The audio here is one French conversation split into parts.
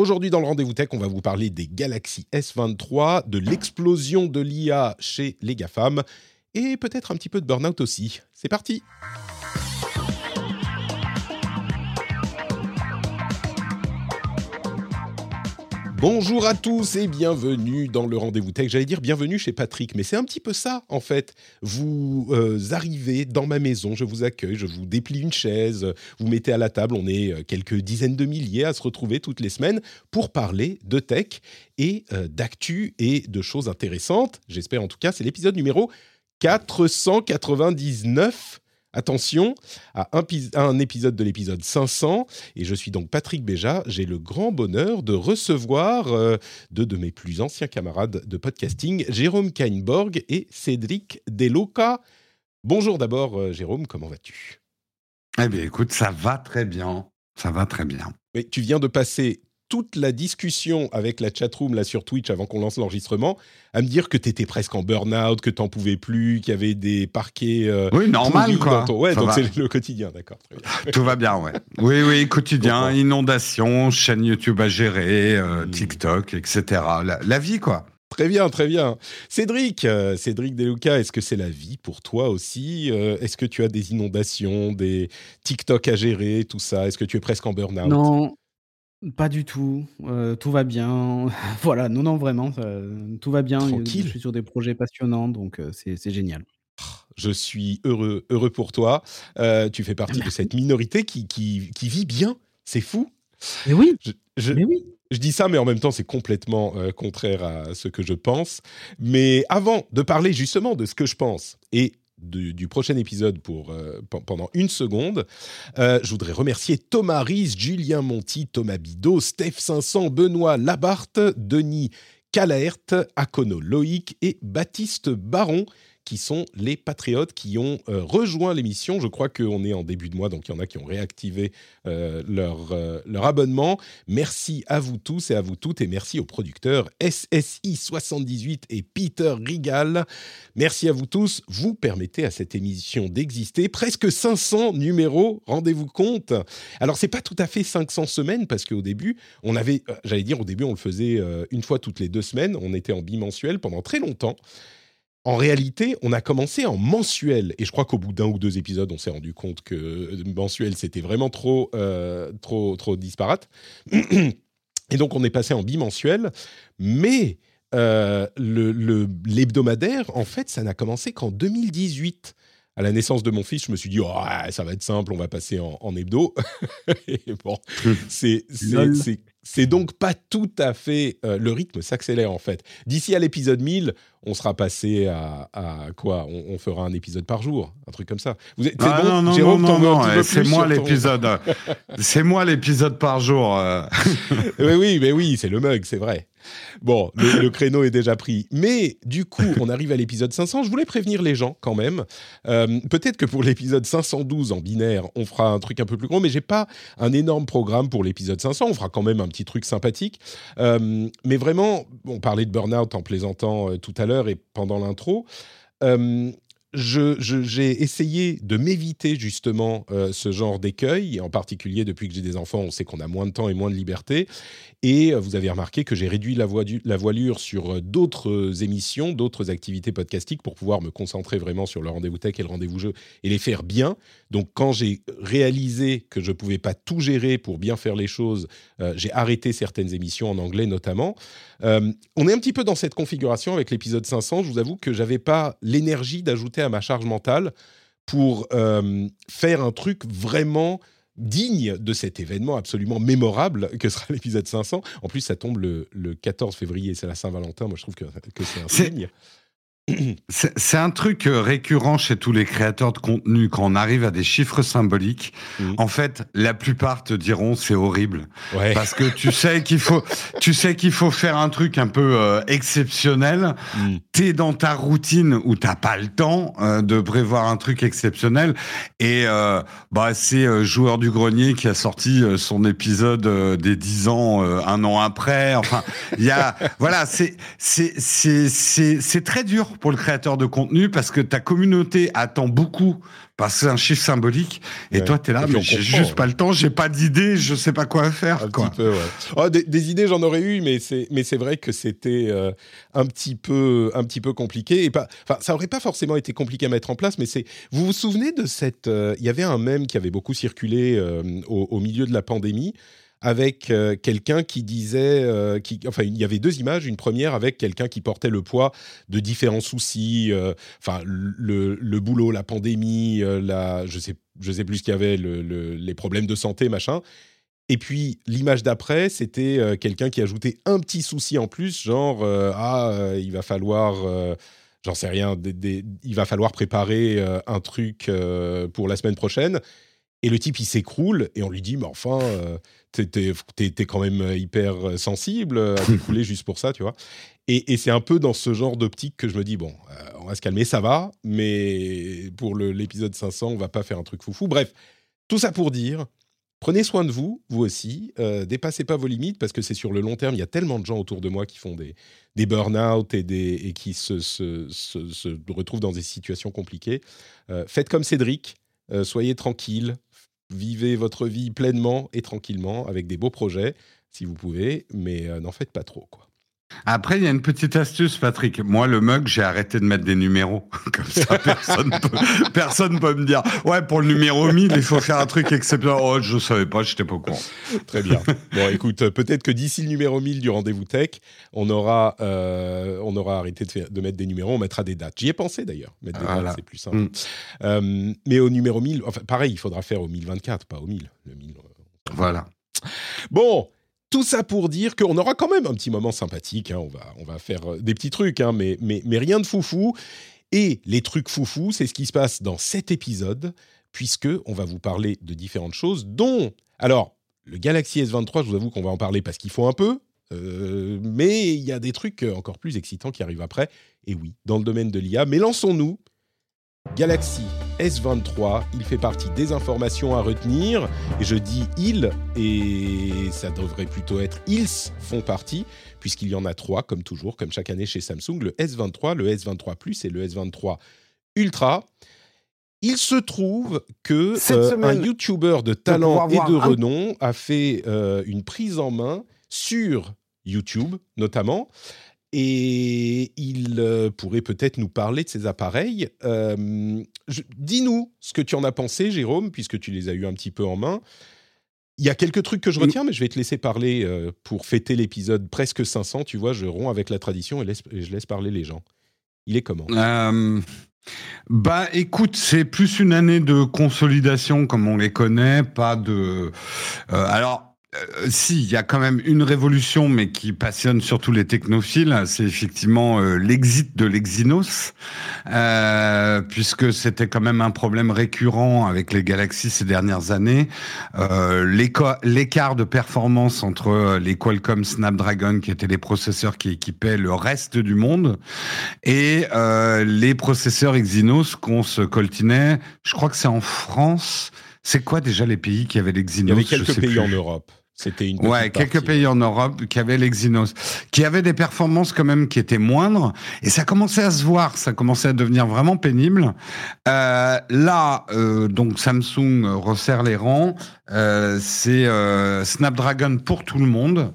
Aujourd'hui, dans le rendez-vous tech, on va vous parler des Galaxy S23, de l'explosion de l'IA chez les GAFAM et peut-être un petit peu de burn-out aussi. C'est parti! Bonjour à tous et bienvenue dans le rendez-vous tech. J'allais dire bienvenue chez Patrick, mais c'est un petit peu ça en fait. Vous euh, arrivez dans ma maison, je vous accueille, je vous déplie une chaise, vous mettez à la table. On est euh, quelques dizaines de milliers à se retrouver toutes les semaines pour parler de tech et euh, d'actu et de choses intéressantes. J'espère en tout cas, c'est l'épisode numéro 499 Attention à un, épisode de l'épisode 500, et je suis donc Patrick Béja. J'ai le grand bonheur de recevoir euh, deux de mes plus anciens camarades de podcasting, Jérôme Kainborg et Cédric Deloca. Bonjour d'abord, euh, Jérôme, comment vas-tu? Eh bien, écoute, ça va très bien. Ça va très bien. Mais tu viens de passer toute la discussion avec la chatroom là sur Twitch avant qu'on lance l'enregistrement à me dire que tu étais presque en burn-out, que tu n'en pouvais plus, qu'il y avait des parquets. Euh, oui, normal quoi. Ouais, donc c'est le quotidien, d'accord. Tout va bien, ouais. Oui, oui, quotidien, inondation, chaîne YouTube à gérer, euh, hmm. TikTok, etc. La, vie quoi. Très bien, très bien. Cédric, euh, Cédric Deluca, est-ce que c'est la vie pour toi aussi Est-ce que tu as des inondations, des TikTok à gérer, tout ça Est-ce que tu es presque en burn-out? Non, pas du tout, euh, tout va bien. Voilà, non, non, vraiment, tout va bien. Tranquille. Je suis sur des projets passionnants, donc euh, c'est génial. Je suis heureux, heureux pour toi. Euh, tu fais partie de cette minorité qui, qui, qui vit bien. C'est fou. Mais oui, Je, mais oui. je dis ça, mais en même temps, c'est complètement contraire à ce que je pense. Mais avant de parler justement de ce que je pense et du, prochain épisode pour, euh, pendant une seconde. Euh, je voudrais remercier Thomas Ries, Julien Monti, Thomas Bidot, Steph 500, Benoît Labarthe, Denis Calert, Akono Loïc et Baptiste Baron qui sont les patriotes qui ont euh, rejoint l'émission. Je crois qu'on est en début de mois, donc il y en a qui ont réactivé euh, leur, euh, leur abonnement. Merci à vous tous et à vous toutes, et merci aux producteurs SSI78 et Peter Rigal. Merci à vous tous. Vous permettez à cette émission d'exister. Presque 500 numéros, rendez-vous compte. Alors, c'est pas tout à fait 500 semaines, parce qu'au début, on avait, j'allais dire, au début, on le faisait une fois toutes les deux semaines. On était en bimensuel pendant très longtemps en réalité, on a commencé en mensuel. Et je crois qu'au bout d'un ou deux épisodes, on s'est rendu compte que euh, mensuel, c'était vraiment trop, euh, trop, trop disparate. Et donc, on est passé en bimensuel. Mais euh, l'hebdomadaire, en fait, ça n'a commencé qu'en 2018 à la naissance de mon fils, je me suis dit, oh, ça va être simple, on va passer en, en hebdo. et bon, c'est c'est donc pas tout à fait. Euh, le rythme s'accélère en fait. D'ici à l'épisode 1000, on sera passé à, quoi? On, fera un épisode par jour, un truc comme ça. Vous êtes, ah, bon, non, Jérôme, non, non, non c'est moi l'épisode. c'est moi l'épisode par jour. Euh. oui, oui, mais oui, c'est le mug, c'est vrai. Bon, le, créneau est déjà pris. Mais du coup, on arrive à l'épisode 500. Je voulais prévenir les gens quand même. Euh, peut-être que pour l'épisode 512 en binaire, on fera un truc un peu plus gros, mais j'ai pas un énorme programme pour l'épisode 500. On fera quand même un petit truc sympathique. Euh, mais vraiment, on parlait de burn-out en plaisantant euh, tout à l'heure et pendant l'intro j'ai essayé de m'éviter justement euh, ce genre d'écueil, en particulier depuis que j'ai des enfants, on sait qu'on a moins de temps et moins de liberté. Et euh, vous avez remarqué que j'ai réduit la, voilure sur euh, d'autres émissions, d'autres activités podcastiques pour pouvoir me concentrer vraiment sur le rendez-vous tech et le rendez-vous jeu et les faire bien. Donc quand j'ai réalisé que je ne pouvais pas tout gérer pour bien faire les choses, j'ai arrêté certaines émissions en anglais notamment. on est un petit peu dans cette configuration avec l'épisode 500. Je vous avoue que j'avais pas l'énergie d'ajouter à ma charge mentale pour euh, faire un truc vraiment digne de cet événement absolument mémorable que sera l'épisode 500. En plus, ça tombe le, 14 février, c'est la Saint-Valentin. Moi, je trouve que, que c'est un signe. C'est un truc euh, récurrent chez tous les créateurs de contenu quand on arrive à des chiffres symboliques. Mhm. En fait, la plupart te diront c'est horrible Ouais. parce que tu sais qu'il faut, tu sais qu'il faut faire un truc un peu euh, exceptionnel. Mm. T'es dans ta routine où t'as pas le temps euh, de prévoir un truc exceptionnel. Et euh, bah c'est joueur du grenier qui a sorti son épisode des 10 ans un an après. Enfin, il y a voilà, c'est c'est c'est c'est très dur pour le créateur de contenu parce que ta communauté attend beaucoup parce que c'est un chiffre symbolique. Et Ouais. toi, t'es là, Et puis mais j'ai juste ouais. pas le temps, j'ai pas d'idée, je sais pas quoi faire. Un quoi. petit peu, ouais. Oh, des, des idées, j'en aurais eu, mais c'est, mais c'est vrai que c'était euh, un petit peu, un petit peu compliqué. Et pas, enfin, ça aurait pas forcément été compliqué à mettre en place, mais c'est. Vous vous souvenez de cette euh, Il y avait un mème qui avait beaucoup circulé euh, au, au milieu de la pandémie. Avec euh, quelqu'un qui disait, euh, enfin, il y avait deux images. Une première avec quelqu'un qui portait le poids de différents soucis, euh, enfin, le, boulot, la pandémie, je sais, je sais plus ce qu'il y avait, le- le- les problèmes de santé, machin. Et puis l'image d'après, c'était quelqu'un qui ajoutait un petit souci en plus, genre ah il va falloir, j'en sais rien, il va falloir préparer un truc pour la semaine prochaine. Et le type il s'écroule et on lui dit mais enfin t'es, t'es quand même hyper sensible à t'écrouler juste pour ça, tu vois. Et, c'est un peu dans ce genre d'optique que je me dis bon, euh, on va se calmer, ça va, mais pour l'épisode 500, on va pas faire un truc foufou. Bref, tout ça pour dire Prenez soin de vous, vous aussi. Euh, dépassez pas vos limites parce que c'est sur le long terme. Il y a tellement de gens autour de moi qui font des, des burn-out et, qui se, retrouvent dans des situations compliquées. Euh, faites comme Cédric. euh, soyez tranquille. Vivez votre vie pleinement et tranquillement avec des beaux projets si vous pouvez, mais euh, n'en faites pas trop. Quoi. Après, il y a une petite astuce, Patrick. Moi, le mug, j'ai arrêté de mettre des numéros. Comme ça, personne peut, personne peut me dire, ouais, pour le numéro 1000, il faut faire un truc exceptionnel. Oh, je savais pas, j'étais pas au courant. Très bien. Bon, écoute, euh, peut-être que d'ici le numéro 1000 du rendez-vous tech, on aura, euh, on aura arrêté de, faire- de mettre des numéros, on mettra des dates. J'y ai pensé d'ailleurs. Mettre des Voilà. dates, c'est plus simple. Mm. Euh, mais au numéro 1000, enfin, pareil, il faudra faire au 1024, pas au 1000. Le 1000 euh, Voilà. Bon, tout ça pour dire qu'on aura quand même un petit moment sympathique. hein. On, va, on va faire euh, des petits trucs, hein, mais, mais, mais rien de foufou. Et les trucs foufou, c'est ce qui se passe dans cet épisode, puisque on va vous parler de différentes choses, dont... Alors, le Galaxy S23, je vous avoue qu'on va en parler parce qu'il faut un peu, euh, mais il y a des trucs encore plus excitants qui arrivent après. Et oui, dans le domaine de l'IA. Mais lançons-nous. Galaxy S23, il fait partie des informations à retenir. Et je dis il, et ça devrait plutôt être ils font partie, puisqu'il y en a trois, comme toujours, comme chaque année chez Samsung, le S23, le S23 Plus et le S23 Ultra. Il se trouve que euh, un YouTuber de talent et de un- renom a fait euh, une prise en main sur YouTube, notamment. Et il euh, pourrait peut-être nous parler de ces appareils. Euh, Dis-nous ce que tu en as pensé, Jérôme, puisque tu les as eu un petit peu en main. Il y a quelques trucs que je retiens, mais je vais te laisser parler euh, pour fêter l'épisode presque 500. Tu vois, je romps avec la tradition et, laisse- et je laisse parler les gens. Il est comment? Bah, écoute, c'est plus une année de consolidation comme on les connaît, pas de. alors. Euh, si, il y a quand même une révolution, mais qui passionne surtout les technophiles, c'est effectivement euh, l'exit de l'Exynos, euh, puisque c'était quand même un problème récurrent avec les galaxies ces dernières années. Euh, L'écart de performance entre euh, les Qualcomm Snapdragon, qui étaient les processeurs qui équipaient le reste du monde, et euh, les processeurs Exynos qu'on se coltinait, je crois que c'est en France. C'est quoi déjà les pays qui avaient Il y l'Exynos avait quelques pays plus. en Europe. C'était une Ouais, quelques partie. pays en Europe qui avaient l'Exynos, qui avaient des performances quand même qui étaient moindres, et ça commençait à se voir, ça commençait à devenir vraiment pénible. Euh, là, euh, donc Samsung resserre les rangs, euh, c'est Snapdragon pour tout le monde.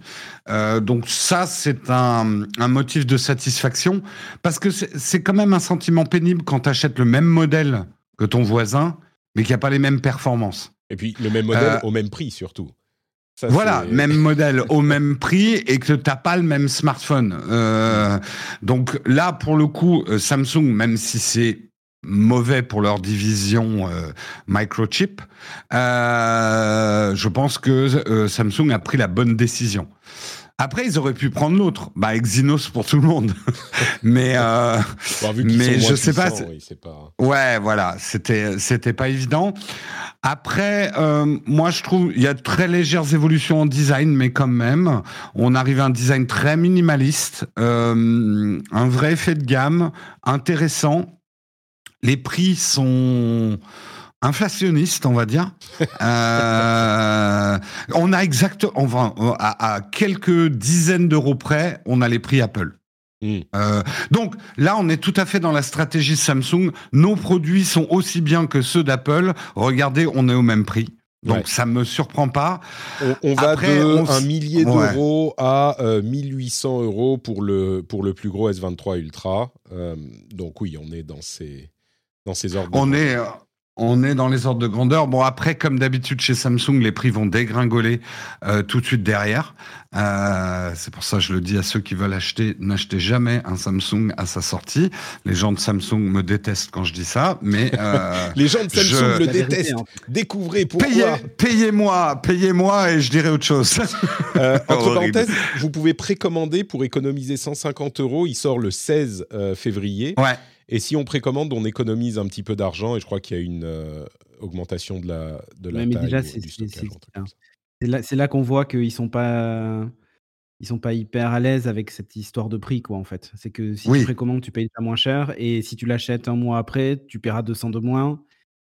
Donc ça, c'est un, un motif de satisfaction, parce que c'est quand même un sentiment pénible quand tu achètes le même modèle que ton voisin, mais qui n'a pas les mêmes performances. Et puis le même modèle au même prix surtout. Ça, Voilà, même modèle au même prix et que t'as pas le même smartphone. Euh, donc là, pour le coup, euh, Samsung, même si c'est mauvais pour leur division euh, microchip, euh, je pense que Samsung a pris la bonne décision. Après, ils auraient pu prendre l'autre, bah Exynos pour tout le monde. mais euh, Bon, vu qu'ils mais je sais pas, oui, pas. Ouais, voilà, c'était c'était pas évident. Après, euh, moi je trouve il y a de très légères évolutions en design, mais quand même, on arrive à un design très minimaliste, euh, un vrai effet de gamme intéressant. Les prix sont inflationnistes, on va dire. Euh, on a exact, enfin, à, à quelques dizaines d'euros près, on a les prix Apple. Mm. Euh, donc là, on est tout à fait dans la stratégie Samsung. Nos produits sont aussi bien que ceux d'Apple. Regardez, on est au même prix. Donc Ouais. ça me surprend pas. On, on va de on un millier Ouais. d'euros à euh, 1800 euros pour le, pour le plus gros S23 Ultra. Euh, donc oui, on est dans ces, dans ces ordres. On est, on est dans les ordres de grandeur. Bon, après, comme d'habitude chez Samsung, les prix vont dégringoler euh, tout de suite derrière. Euh, c'est pour ça que je le dis à ceux qui veulent acheter, n'achetez jamais un Samsung à sa sortie. Les gens de Samsung me détestent quand je dis ça, mais euh, Les gens de Samsung Je- le détestent. Découvrez pourquoi. payez, payez-moi, payez-moi et je dirai autre chose. Entre parenthèses, vous pouvez précommander pour économiser 150 euros. Il sort le 16 euh, février. ouais. Et si on précommande, on économise un petit peu d'argent. Et je crois qu'il y a une euh, augmentation de la, de la Ouais, taille déjà, ou c'est- du stockage. c'est- là, c'est là qu'on voit qu'ils sont pas, ils sont pas hyper à l'aise avec cette histoire de prix, quoi, en fait. C'est que si Oui. tu précommandes, tu payes pas moins cher, et si tu l'achètes un mois après, tu paieras 200 de moins,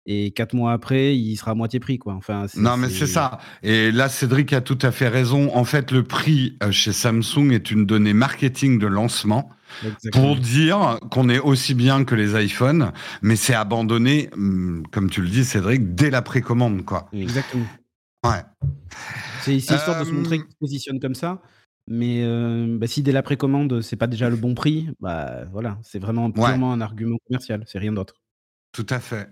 et quatre mois après, il sera à moitié prix, quoi. Enfin, Non, mais c'est ça. Et là, Cédric a tout à fait raison. En fait, le prix euh, chez Samsung est une donnée marketing de lancement Exactement. pour dire qu'on est aussi bien que les iPhones, mais c'est abandonné, hum, comme tu le dis, Cédric, dès la précommande, quoi. Exactement. Ouais. C'est histoire de se Euh, montrer qu'ils se positionnent comme ça. Mais euh, bah, si dès la précommande, c'est pas déjà le bon prix, bah voilà, c'est vraiment purement un argument commercial, c'est rien d'autre. Tout à fait.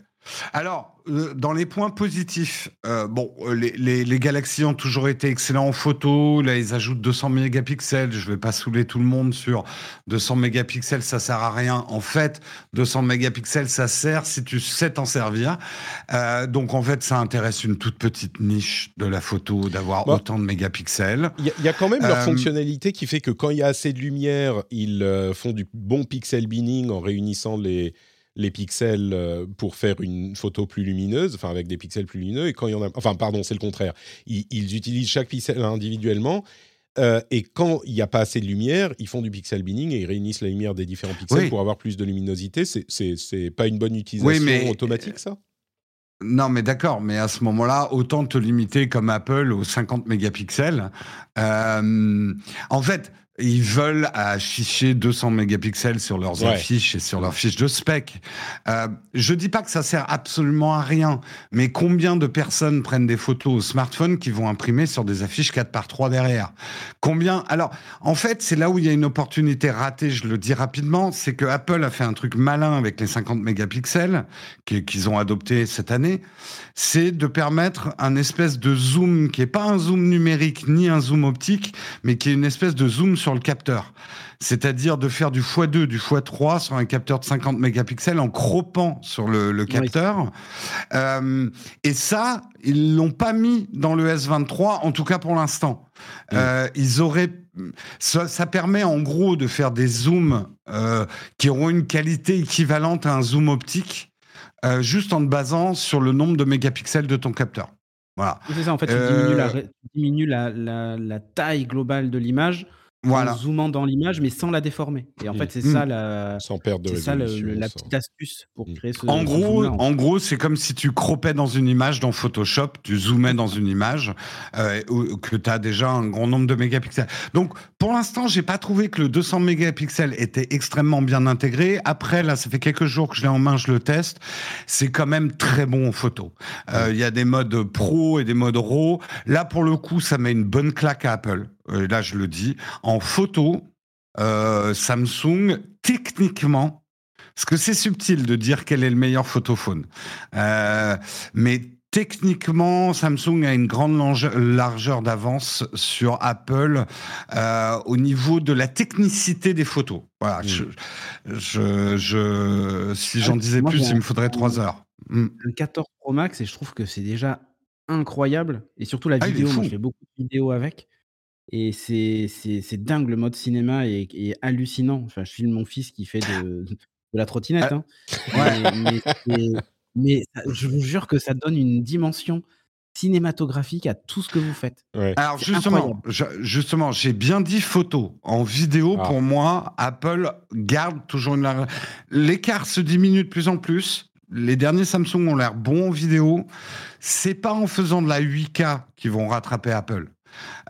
Alors, euh, dans les points positifs, euh, bon, euh, les, les, les Galaxy ont toujours été excellents en photo. Là, ils ajoutent 200 mégapixels. Je vais pas saouler tout le monde sur 200 mégapixels, ça sert à rien. En fait, 200 mégapixels, ça sert si tu sais t'en servir. Euh, donc, en fait, ça intéresse une toute petite niche de la photo d'avoir Bah. autant de mégapixels. Il y, y a quand même leur fonctionnalité qui fait que quand il y a assez de lumière, ils font du bon pixel binning en réunissant les, les pixels euh, pour faire une photo plus lumineuse, enfin avec des pixels plus lumineux. Et quand il y en a, enfin pardon, c'est le contraire. Ils, ils utilisent chaque pixel individuellement. euh, et quand il n'y a pas assez de lumière, ils font du pixel binning et ils réunissent la lumière des différents pixels Oui. pour avoir plus de luminosité. C'est- pas une bonne utilisation mais- automatique, ça? Non, mais d'accord, mais à ce moment-là, autant te limiter comme Apple aux 50 mégapixels. Euh, en fait, ils veulent afficher 200 mégapixels sur leurs Ouais. affiches et sur leurs fiches de spec. Euh, je dis pas que ça sert absolument à rien, mais combien de personnes prennent des photos au smartphone qui vont imprimer sur des affiches 4 par 3 derrière? Combien? Alors, en fait, c'est là où il y a une opportunité ratée, je le dis rapidement, c'est que Apple a fait un truc malin avec les 50 mégapixels qui- qu'ils ont adopté cette année, c'est de permettre un espèce de zoom qui est pas un zoom numérique ni un zoom optique, mais qui est une espèce de zoom sur le capteur. C'est-à-dire de faire du x2, du x3 sur un capteur de 50 mégapixels en croppant sur le, le capteur. Euh, et ça, ils l'ont pas mis dans le S23, en tout cas pour l'instant. Euh, ils auraient, ça, ça permet en gros de faire des zooms euh, qui auront une qualité équivalente à un zoom optique, euh, juste en te basant sur le nombre de mégapixels de ton capteur. Voilà. C'est ça, en fait, tu diminues, la, ré- tu diminues la, la- la taille globale de l'image Voilà. en zoomant dans l'image, mais sans la déformer. Et en Mm. fait, c'est Mm. ça, la, Sans perdre de c'est ça le- résolution. le- la sans- petite astuce pour Mm. créer ce. En gros, en en gros, c'est comme si tu croppais dans une image dans Photoshop, tu zoomais dans une image euh, que tu as déjà un grand nombre de mégapixels. Donc, pour l'instant, j'ai pas trouvé que le 200 mégapixels était extrêmement bien intégré. Après, là, ça fait quelques jours que je l'ai en main, je le teste. C'est quand même très bon en photo. Euh, Il y a des modes pro et des modes RAW. Là, pour le coup, ça met une bonne claque à Apple. Euh, là, je le dis. En photo, euh, Samsung, techniquement, parce que c'est subtil de dire quel est le meilleur photophone. Euh, mais techniquement, Samsung a une grande largeur d'avance sur Apple euh, au niveau de la technicité des photos. Voilà. Mm. Je, je, je- si j'en Ah, disais moi, plus, il me faudrait trois heures. Mm. le 14 Pro Max et je trouve que c'est déjà incroyable et surtout la Ah, vidéo moi je fais beaucoup de vidéos avec Et c'est dingue, le mode cinéma est, hallucinant. Enfin, je filme mon fils qui fait de, de la trottinette. Ah, hein. Mais, je vous jure que ça donne une dimension cinématographique à tout ce que vous faites. Alors justement, justement, j'ai bien dit photo. En vidéo, ah. pour moi, Apple garde toujours une... L'écart se diminue de plus en plus. Les derniers Samsung ont l'air bons en vidéo. C'est pas en faisant de la 8K qu'ils vont rattraper Apple.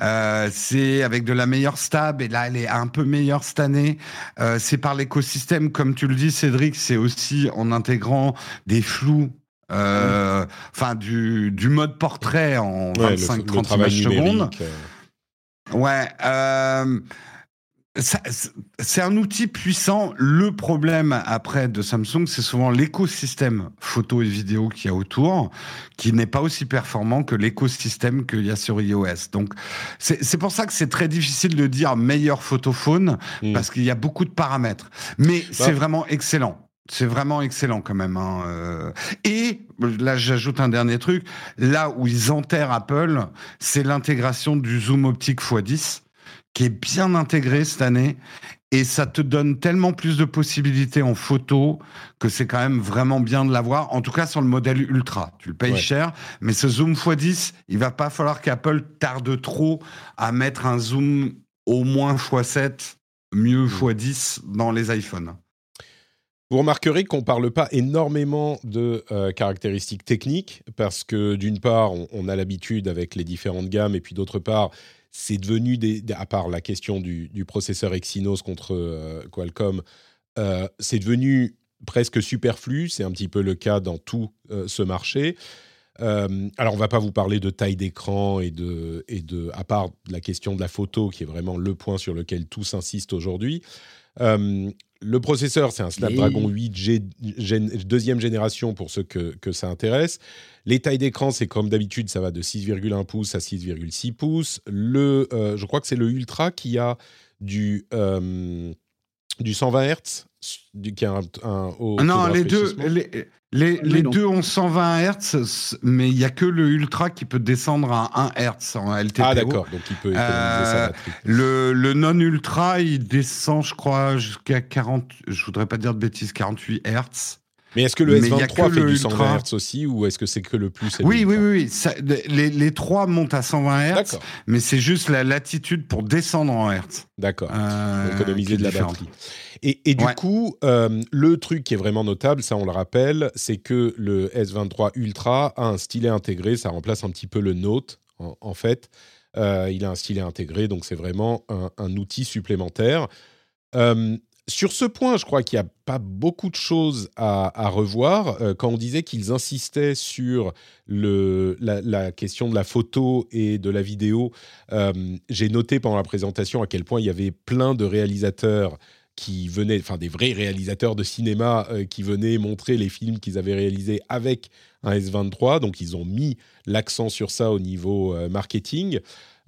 Euh, c'est avec de la meilleure stab et là elle est un peu meilleure cette année. Euh, c'est par l'écosystème, comme tu le dis, Cédric. C'est aussi en intégrant des flous. Euh, enfin, du, du, mode portrait en 25-30 images secondes. Ouais. C'est un outil puissant. Le problème après de Samsung, c'est souvent l'écosystème photo et vidéo qu'il y a autour, qui n'est pas aussi performant que l'écosystème qu'il y a sur iOS. Donc, c'est pour ça que c'est très difficile de dire meilleur photophone, mm. parce qu'il y a beaucoup de paramètres. Mais bah. c'est vraiment excellent. C'est vraiment excellent quand même. Hein. Euh. Et là, j'ajoute un dernier truc. Là où ils enterrent Apple, c'est l'intégration du zoom optique x10 qui est bien intégré cette année. Et ça te donne tellement plus de possibilités en photo que c'est quand même vraiment bien de l'avoir. En tout cas, sur le modèle Ultra. Tu le payes cher, mais ce zoom x10, il va pas falloir qu'Apple tarde trop à mettre un zoom au moins x7, mieux x10 dans les iPhones. Vous remarquerez qu'on ne parle pas énormément de euh, caractéristiques techniques parce que d'une part, on a l'habitude avec les différentes gammes et puis d'autre part, c'est devenu, des, à part la question du, processeur Exynos contre euh, Qualcomm, euh, c'est devenu presque superflu. C'est un petit peu le cas dans tout euh, ce marché. alors, on va pas vous parler de taille d'écran et de, et de, à part la question de la photo, qui est vraiment le point sur lequel tous insistent aujourd'hui. le processeur, c'est un Snapdragon 8 deuxième génération pour ceux que, que ça intéresse. Les tailles d'écran, c'est comme d'habitude, ça va de 6,1 pouces à 6,6 pouces. Le, euh, je crois que c'est le Ultra qui a du, euh, du 120 Hz, du, qui a un, un ah non, les deux, les, les, deux ont 120 Hz, mais il n'y a que le Ultra qui peut descendre à 1 Hz en LTPO. Ah d'accord, donc il peut économiser euh, Le, le non-Ultra, il descend, je crois, jusqu'à 40, je voudrais pas dire de bêtises, 48 Hz. Mais est-ce que le S23 fait du 120 Hz aussi ou est-ce que c'est que le plus Oui, oui, oui. oui. les, les, trois montent à 120 Hz, mais c'est juste la latitude pour descendre en Hz. D'accord. Euh, économiser de la batterie. Et, et du coup, euh, le truc qui est vraiment notable, ça on le rappelle, c'est que le S23 Ultra a un stylet intégré. Ça remplace un petit peu le Note, en, fait. Euh, il a un stylet intégré, donc c'est vraiment un, un, outil supplémentaire. Euh, sur ce point, je crois qu'il n'y a pas beaucoup de choses à, revoir. Euh, quand on disait qu'ils insistaient sur la, question de la photo et de la vidéo, euh, j'ai noté pendant la présentation à quel point il y avait plein de réalisateurs qui venaient, enfin des vrais réalisateurs de cinéma euh, qui venaient montrer les films qu'ils avaient réalisés avec un S23. Donc ils ont mis l'accent sur ça au niveau marketing.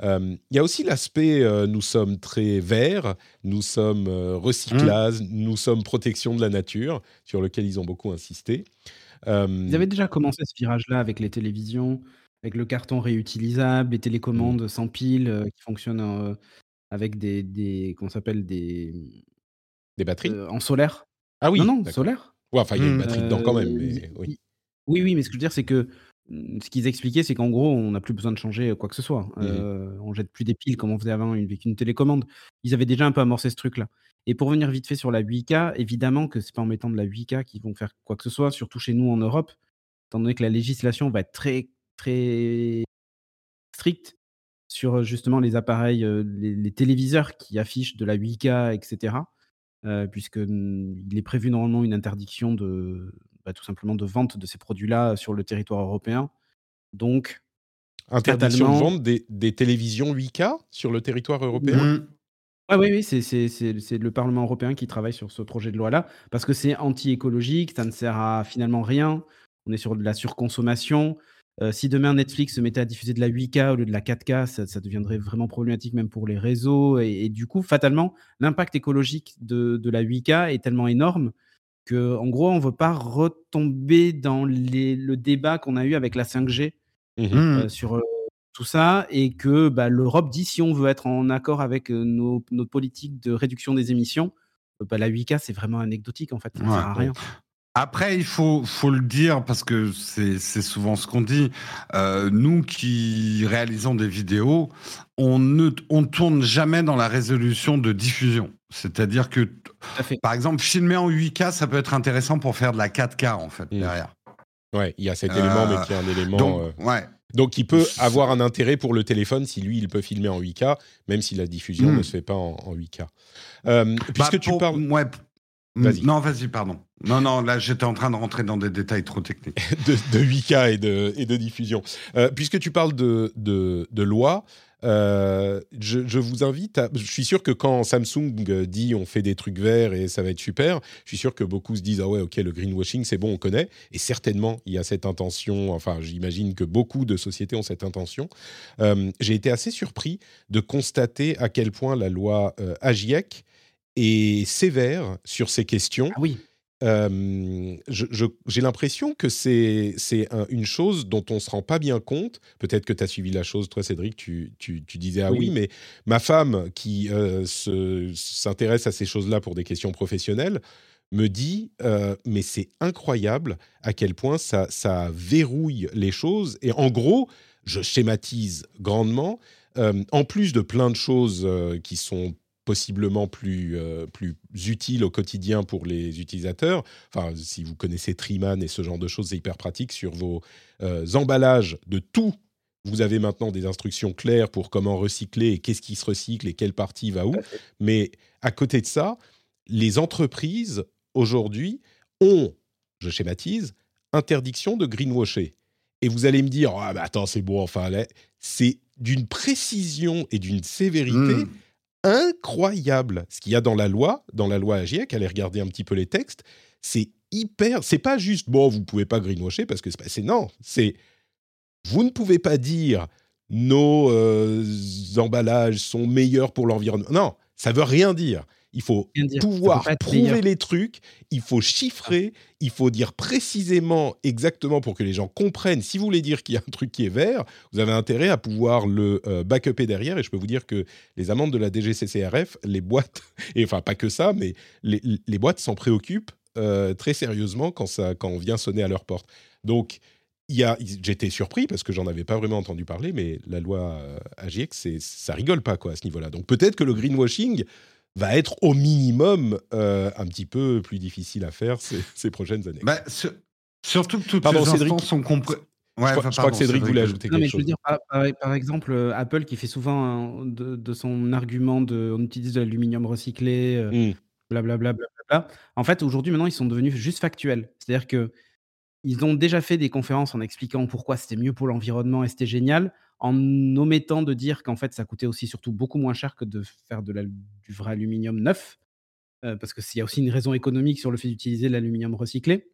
Euh, il y a aussi l'aspect euh, nous sommes très verts, nous sommes euh, recyclage, mmh. nous sommes protection de la nature, sur lequel ils ont beaucoup insisté. Ils avaient déjà commencé ce virage-là avec les télévisions, avec le carton réutilisable, les télécommandes mmh. sans pile qui fonctionnent avec des, des comment s'appelle des des batteries? en solaire. Ah oui, non, non, solaire. enfin, il y a une mmh. batterie dedans quand même. oui. oui, oui, mais ce que je veux dire, c'est que ce qu'ils expliquaient, c'est qu'en gros, on n'a plus besoin de changer quoi que ce soit. Mmh euh, on jette plus des piles comme on faisait avant avec une télécommande. Ils avaient déjà un peu amorcé ce truc-là. Et pour venir vite fait sur la 8K, évidemment que c'est pas en mettant de la 8K qu'ils vont faire quoi que ce soit, surtout chez nous en Europe, étant donné que la législation va être très très stricte sur justement les appareils, les, téléviseurs qui affichent de la 8K, etc. puisqu'il mmh, est prévu normalement une interdiction de, bah, tout simplement de vente de ces produits-là sur le territoire européen. Donc, interdiction de vente des, des, télévisions 8K sur le territoire européen? Mmh. oui, oui, c'est le Parlement européen qui travaille sur ce projet de loi-là, parce que c'est anti-écologique, ça ne sert à finalement rien. On est sur de la surconsommation. Euh, si demain Netflix se mettait à diffuser de la 8K au lieu de la 4K, ça, deviendrait vraiment problématique même pour les réseaux. Et, du coup, fatalement, l'impact écologique de, de, la 8K est tellement énorme en gros, on ne veut pas retomber dans le débat qu'on a eu avec la 5G mmh euh, sur euh, tout ça, et que bah, l'Europe dit si on veut être en accord avec nos, notre politique de réduction des émissions, bah, la 8K c'est vraiment anecdotique en fait, ça ne sert à rien. Après, il faut, faut le dire parce que c'est souvent ce qu'on dit. Euh, nous qui réalisons des vidéos, on ne on tourne jamais dans la résolution de diffusion. C'est-à-dire que, par exemple, filmer en 8K, ça peut être intéressant pour faire de la 4K en fait mmh. derrière. Ouais, il y a cet élément, mais qui est un élément. Donc, euh, ouais. donc, il peut avoir un intérêt pour le téléphone si lui, il peut filmer en 8K, même si la diffusion mmh. ne se fait pas en, 8K. Euh, puisque bah, tu parles. Ouais, non, vas-y, pardon. Non, non, là, j'étais en train de rentrer dans des détails trop techniques. de, 8K et de, et de diffusion. Euh, puisque tu parles de, de, loi, euh, je, vous invite à. Je suis sûr que quand Samsung dit on fait des trucs verts et ça va être super, je suis sûr que beaucoup se disent ah ouais, ok, le greenwashing, c'est bon, on connaît. Et certainement, il y a cette intention. Enfin, j'imagine que beaucoup de sociétés ont cette intention. Euh, j'ai été assez surpris de constater à quel point la loi AGIEC et sévère sur ces questions. Ah oui. J'ai l'impression que c'est une chose dont on ne se rend pas bien compte. Peut-être que tu as suivi la chose, toi, Cédric, tu, tu, disais ah oui. mais ma femme qui euh, s'intéresse à ces choses-là pour des questions professionnelles me dit euh, mais c'est incroyable à quel point ça, ça verrouille les choses. Et en gros, je schématise grandement, euh, en plus de plein de choses qui sont possiblement plus, euh, plus utile au quotidien pour les utilisateurs. Enfin, si vous connaissez Triman et ce genre de choses, c'est hyper pratique sur vos euh, emballages de tout. Vous avez maintenant des instructions claires pour comment recycler et qu'est-ce qui se recycle et quelle partie va où. Mais à côté de ça, les entreprises aujourd'hui ont, je schématise, interdiction de greenwasher. Et vous allez me dire, ah bah attends, c'est bon, enfin, c'est d'une précision et d'une sévérité. Mmh incroyable ce qu'il y a dans la loi, dans la loi AGIEC, allez regarder un petit peu les textes, c'est hyper, c'est pas juste bon, vous pouvez pas greenwasher parce que c'est non, c'est vous ne pouvez pas dire nos euh, emballages sont meilleurs pour l'environnement. Non, ça veut rien dire. Il faut pouvoir prouver les trucs, il faut chiffrer, il faut dire précisément, exactement pour que les gens comprennent. Si vous voulez dire qu'il y a un truc qui est vert, vous avez intérêt à pouvoir le euh, backuper derrière. Et je peux vous dire que les amendes de la DGCCRF, les boîtes, et enfin pas que ça, mais les, boîtes s'en préoccupent euh, très sérieusement quand, ça, quand on vient sonner à leur porte. Donc, j'étais surpris parce que j'en avais pas vraiment entendu parler, mais la loi euh, AGX, ça rigole pas quoi à ce niveau-là. Donc peut-être que le greenwashing va être au minimum euh, un petit peu plus difficile à faire ces, prochaines années. Bah, surtout que toutes pardon, les instances sont comprises. Ouais, je, crois, que Cédric voulait ajouter quelque chose. Je veux dire, par, exemple, euh, Apple qui fait souvent de, son argument de on utilise de l'aluminium recyclé, blablabla. Euh, mmh. En fait, aujourd'hui, maintenant, ils sont devenus juste factuels. C'est-à-dire que ils ont déjà fait des conférences en expliquant pourquoi c'était mieux pour l'environnement et c'était génial en omettant de dire qu'en fait, ça coûtait aussi surtout beaucoup moins cher que de faire de du vrai aluminium neuf, parce qu'il y a aussi une raison économique sur le fait d'utiliser l'aluminium recyclé.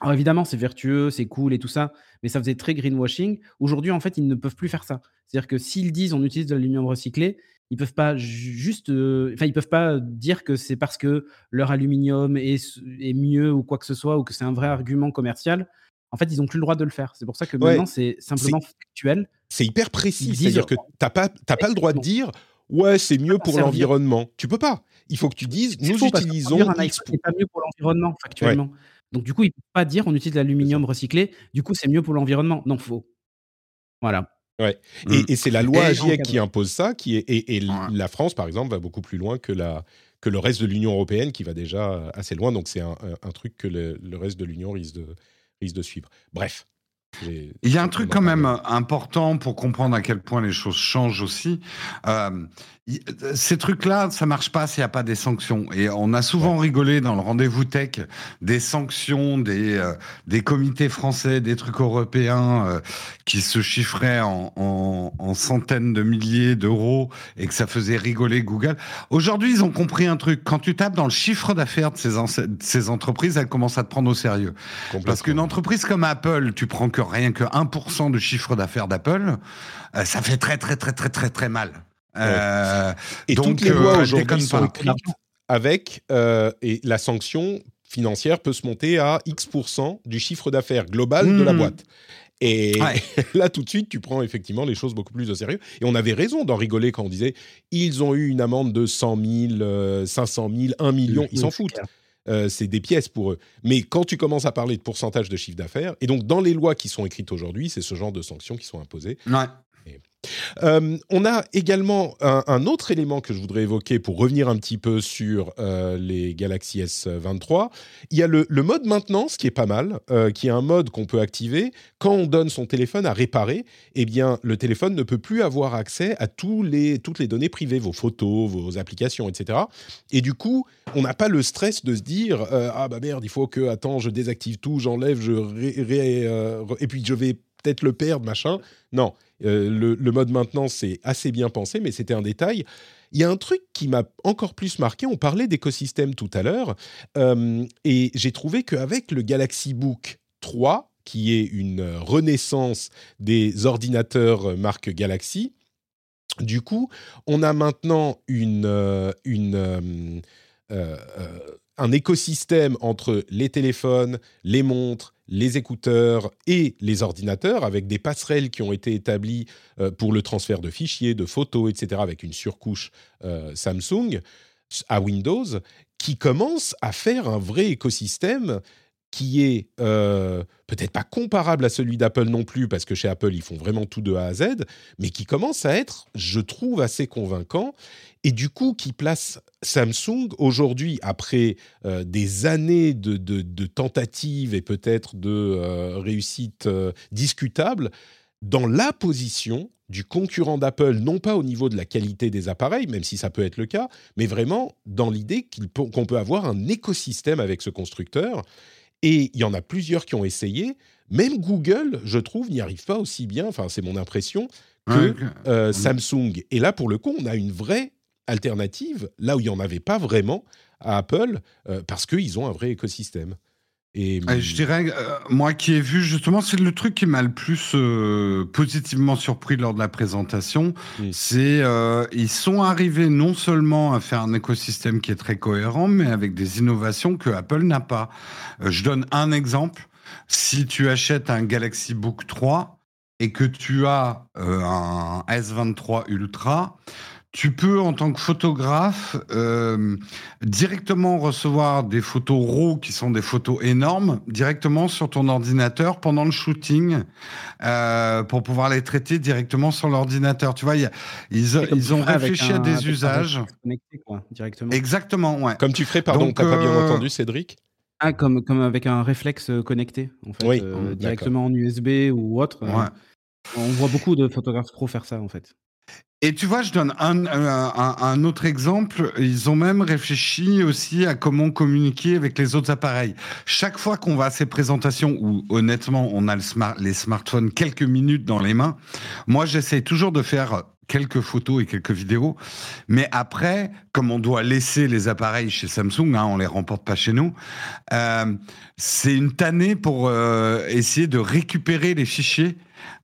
Alors évidemment, c'est vertueux, c'est cool et tout ça, mais ça faisait très greenwashing. Aujourd'hui, en fait, ils ne peuvent plus faire ça. C'est-à-dire que s'ils disent on utilise de l'aluminium recyclé, ils peuvent pas juste, enfin, ils peuvent pas dire que c'est parce que leur aluminium est, est mieux ou quoi que ce soit ou que c'est un vrai argument commercial en fait, ils n'ont plus le droit de le faire. C'est pour ça que maintenant, c'est simplement factuel. C'est hyper précis. C'est-à-dire que tu n'as pas, pas le droit de dire ouais, c'est mieux pour l'environnement. Tu peux pas. Il faut que tu dises nous utilisons. C'est pas mieux pour l'environnement, factuellement. Donc, du coup, ils ne peuvent pas dire on utilise l'aluminium recyclé. Du coup, c'est mieux pour l'environnement. Non, faux. Voilà. Ouais. Et, mmh. c'est la loi AGIEC qui impose ça, qui est, et, la France, par exemple, va beaucoup plus loin que, la, que le reste de l'Union européenne, qui va déjà assez loin. Donc c'est un, truc que le, le reste de l'Union risque de, risque de suivre. Bref. Il y a un truc quand même important pour comprendre à quel point les choses changent aussi. Euh, ces trucs-là, ça marche pas s'il n'y a pas des sanctions. Et on a souvent rigolé dans le rendez-vous tech des sanctions des, euh, des comités français, des trucs européens euh, qui se chiffraient en, en, en centaines de milliers d'euros et que ça faisait rigoler Google. Aujourd'hui, ils ont compris un truc. Quand tu tapes dans le chiffre d'affaires de ces, ces entreprises, elles commencent à te prendre au sérieux. Parce qu'une entreprise comme Apple, tu prends que rien que 1% de chiffre d'affaires d'Apple, euh, ça fait très très très très très très mal. Euh, et donc, toutes les lois euh, aujourd'hui sont écrites avec et la sanction financière peut se monter à X% du chiffre d'affaires global de la mmh. boîte. Et là, tout de suite, tu prends effectivement les choses beaucoup plus au sérieux. Et on avait raison d'en rigoler quand on disait ils ont eu une amende de 100 000, 500 000, 1 million. Ils s'en foutent. Euh, c'est des pièces pour eux. Mais quand tu commences à parler de pourcentage de chiffre d'affaires, et donc dans les lois qui sont écrites aujourd'hui, c'est ce genre de sanctions qui sont imposées. Ouais. Euh, on a également un, autre élément que je voudrais évoquer pour revenir un petit peu sur euh, les Galaxy S23. Il y a le, mode maintenance qui est pas mal, euh, qui est un mode qu'on peut activer quand on donne son téléphone à réparer. Eh bien, le téléphone ne peut plus avoir accès à toutes les données privées, vos photos, vos applications, etc. Et du coup, on n'a pas le stress de se dire ah bah merde, il faut que attends, je désactive tout, j'enlève, je et puis je vais peut-être le perdre, machin. Non, euh, le, mode maintenance, c'est assez bien pensé, mais c'était un détail. Il y a un truc qui m'a encore plus marqué. On parlait d'écosystème tout à l'heure, euh, et j'ai trouvé qu'avec le Galaxy Book 3, qui est une renaissance des ordinateurs marque Galaxy, du coup, on a maintenant une, euh, une un écosystème entre les téléphones, les montres, les écouteurs et les ordinateurs, avec des passerelles qui ont été établies euh, pour le transfert de fichiers, de photos, etc., avec une surcouche euh, Samsung à Windows, qui commence à faire un vrai écosystème qui est euh, peut-être pas comparable à celui d'Apple non plus, parce que chez Apple, ils font vraiment tout de A à Z, mais qui commence à être, je trouve, assez convaincant, et du coup, qui place Samsung aujourd'hui, après euh, des années de, tentatives et peut-être de euh, réussites discutables, dans la position du concurrent d'Apple, non pas au niveau de la qualité des appareils, même si ça peut être le cas, mais vraiment dans l'idée qu'on peut avoir un écosystème avec ce constructeur. Et il y en a plusieurs qui ont essayé. Même Google, je trouve, n'y arrive pas aussi bien, enfin c'est mon impression, que Samsung. Et là, pour le coup, on a une vraie alternative, là où il n'y en avait pas vraiment à Apple, euh, parce qu'ils ont un vrai écosystème. Et, ah, je dirais, euh, moi qui ai vu justement, c'est le truc qui m'a le plus euh, positivement surpris lors de la présentation. C'est ils sont arrivés non seulement à faire un écosystème qui est très cohérent, mais avec des innovations que Apple n'a pas. je donne un exemple. Si tu achètes un Galaxy Book 3 et que tu as un S23 Ultra, tu peux, en tant que photographe, euh, directement recevoir des photos RAW qui sont des photos énormes directement sur ton ordinateur pendant le shooting euh, pour pouvoir les traiter directement sur l'ordinateur. Tu vois, ils, ils ont réfléchi à des usages. quoi, directement. Exactement, ouais. Comme tu ferais, pardon, t'as pas bien euh, entendu, Cédric? Ah, comme, comme avec un réflexe connecté, en fait, oui, directement en USB ou autre. Ouais. on voit beaucoup de photographes pro faire ça, en fait. Et tu vois, je donne un, un, autre exemple. Ils ont même réfléchi aussi à comment communiquer avec les autres appareils. Chaque fois qu'on va à ces présentations où honnêtement on a le smart, les smartphones quelques minutes dans les mains, moi j'essaie toujours de faire quelques photos et quelques vidéos. Mais après, comme on doit laisser les appareils chez Samsung, hein, on les remporte pas chez nous, euh, c'est une tannée pour euh, essayer de récupérer les fichiers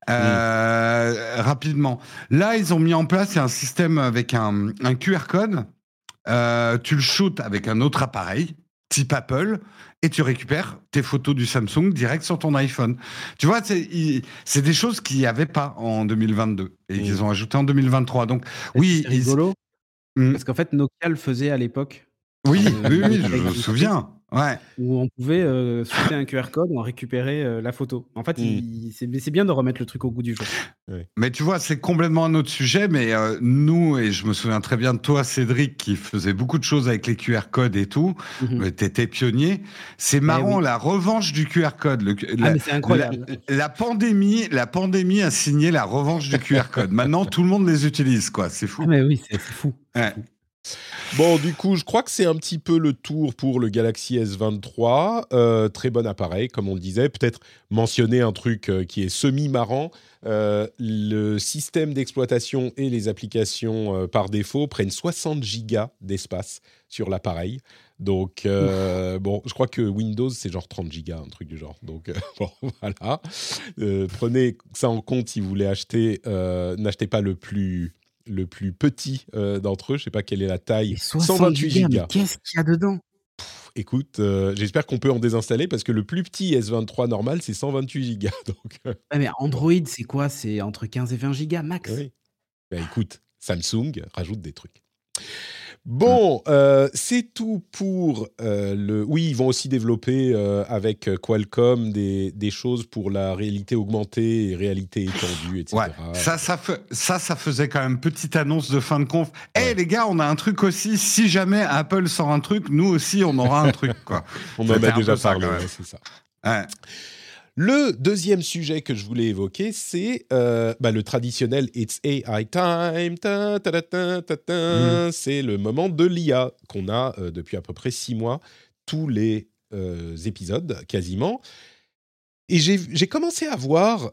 euh, rapidement. Là, ils ont mis en place un système avec un, QR code. Euh, tu le shootes avec un autre appareil, type Apple, et tu récupères tes photos du Samsung direct sur ton iPhone. Tu vois, c'est des choses qu'il n'y avait pas en 2022 et qu'ils ont ajouté en 2023. Donc, oui. C'est rigolo. Hmm. Parce qu'en fait, Nokia le faisait à l'époque. Oui, oui, oui, je me souviens. Ouais. Où on pouvait euh, un QR code ou en récupérer euh, la photo. En fait, mmh. c'est bien de remettre le truc au goût du jour. Mais tu vois, c'est complètement un autre sujet. Mais euh, nous, et je me souviens très bien de toi, Cédric, qui faisait beaucoup de choses avec les QR codes et tout. Mmh. Tu étais pionnier. C'est marrant, la revanche du QR code. Le, ah, c'est incroyable. La, pandémie, la pandémie a signé la revanche du QR code. Maintenant, tout le monde les utilise, quoi. C'est fou. Ah, mais oui, c'est fou. Ouais. Bon, du coup, je crois que c'est un petit peu le tour pour le Galaxy S23. Euh, très bon appareil, comme on le disait. Peut-être mentionner un truc euh, qui est semi-marrant. Euh, le système d'exploitation et les applications par défaut prennent 60 gigas d'espace sur l'appareil. Donc, bon, je crois que Windows, c'est genre 30 gigas, un truc du genre. Donc, bon, voilà. prenez ça en compte si vous voulez acheter. N'achetez pas le plus le plus petit euh, d'entre eux. Je sais pas quelle est la taille. 128 gigas. Qu'est-ce qu'il y a dedans? Écoute, euh, j'espère qu'on peut en désinstaller parce que le plus petit S23 normal, c'est 128 gigas. Donc, euh, mais Android, c'est quoi? C'est entre 15 et 20 gigas max? oui. Bah, écoute, Samsung rajoute des trucs. Bon, euh, c'est tout pour euh, le. Oui, ils vont aussi développer euh, avec Qualcomm des, des, choses pour la réalité augmentée et réalité étendue, etc. Ouais, ça, ça, ça, ça faisait quand même petite annonce de fin de conf. Eh hey, les gars, on a un truc aussi. Si jamais Apple sort un truc, nous aussi, on aura un truc, quoi. on en a déjà parlé, c'est ça. Ouais. Le deuxième sujet que je voulais évoquer, c'est euh, bah, le traditionnel It's AI time. Ta, ta, ta, mmh. C'est le moment de l'IA qu'on a euh, depuis à peu près six mois, tous les euh, épisodes quasiment. Et j'ai commencé à voir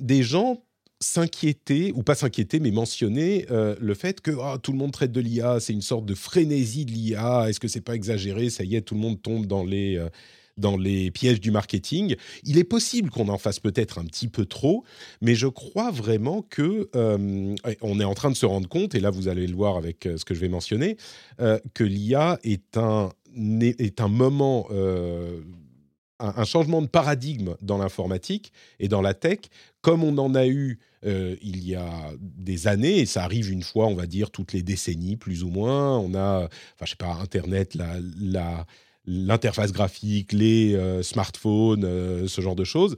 des gens s'inquiéter, ou pas s'inquiéter, mais mentionner euh, le fait que oh, tout le monde traite de l'IA, c'est une sorte de frénésie de l'IA, est-ce que c'est pas exagéré Ça y est, tout le monde tombe dans les dans les pièges du marketing. Il est possible qu'on en fasse peut-être un petit peu trop, mais je crois vraiment que euh, on est en train de se rendre compte, et là vous allez le voir avec euh, ce que je vais mentionner, euh, que l'IA est un, est un moment un, changement de paradigme dans l'informatique et dans la tech, comme on en a eu il y a des années, et ça arrive une fois, on va dire, toutes les décennies, plus ou moins. On a, enfin, je sais pas, Internet, la, la, l'interface graphique, les euh, smartphones, euh, ce genre de choses.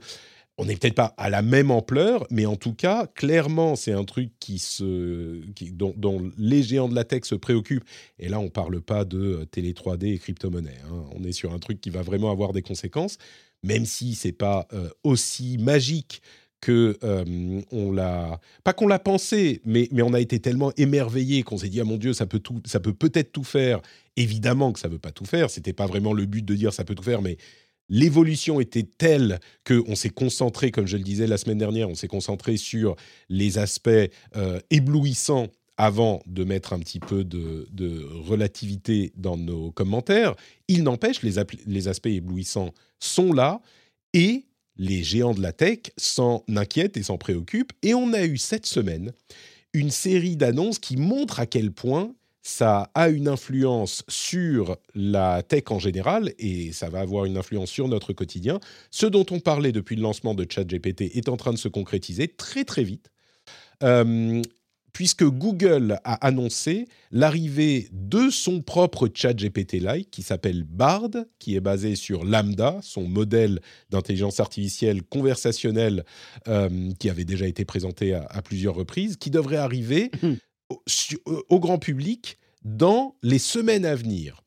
On n'est peut-être pas à la même ampleur, mais en tout cas, clairement, c'est un truc qui se, dont, les géants de la tech se préoccupent. Et là, on ne parle pas de euh, télé 3D et crypto-monnaie. Hein. On est sur un truc qui va vraiment avoir des conséquences, même si c'est pas euh, aussi magique que on l'a pas qu'on l'a pensé mais mais on a été tellement émerveillé qu'on s'est dit ah mon dieu ça peut tout ça peut peut-être tout faire évidemment que ça veut pas tout faire c'était pas vraiment le but de dire ça peut tout faire mais l'évolution était telle que on s'est concentré comme je le disais la semaine dernière on s'est concentré sur les aspects euh, éblouissants avant de mettre un petit peu de, de relativité dans nos commentaires il n'empêche les, les aspects éblouissants sont là et les géants de la tech s'en inquiètent et s'en préoccupent. Et on a eu cette semaine une série d'annonces qui montrent à quel point ça a une influence sur la tech en général et ça va avoir une influence sur notre quotidien. Ce dont on parlait depuis le lancement de ChatGPT est en train de se concrétiser très très vite. Euh, puisque Google a annoncé l'arrivée de son propre chat GPT-like qui s'appelle Bard, qui est basé sur Lambda, son modèle d'intelligence artificielle conversationnelle euh, qui avait déjà été présenté à, plusieurs reprises, qui devrait arriver au, grand public dans les semaines à venir.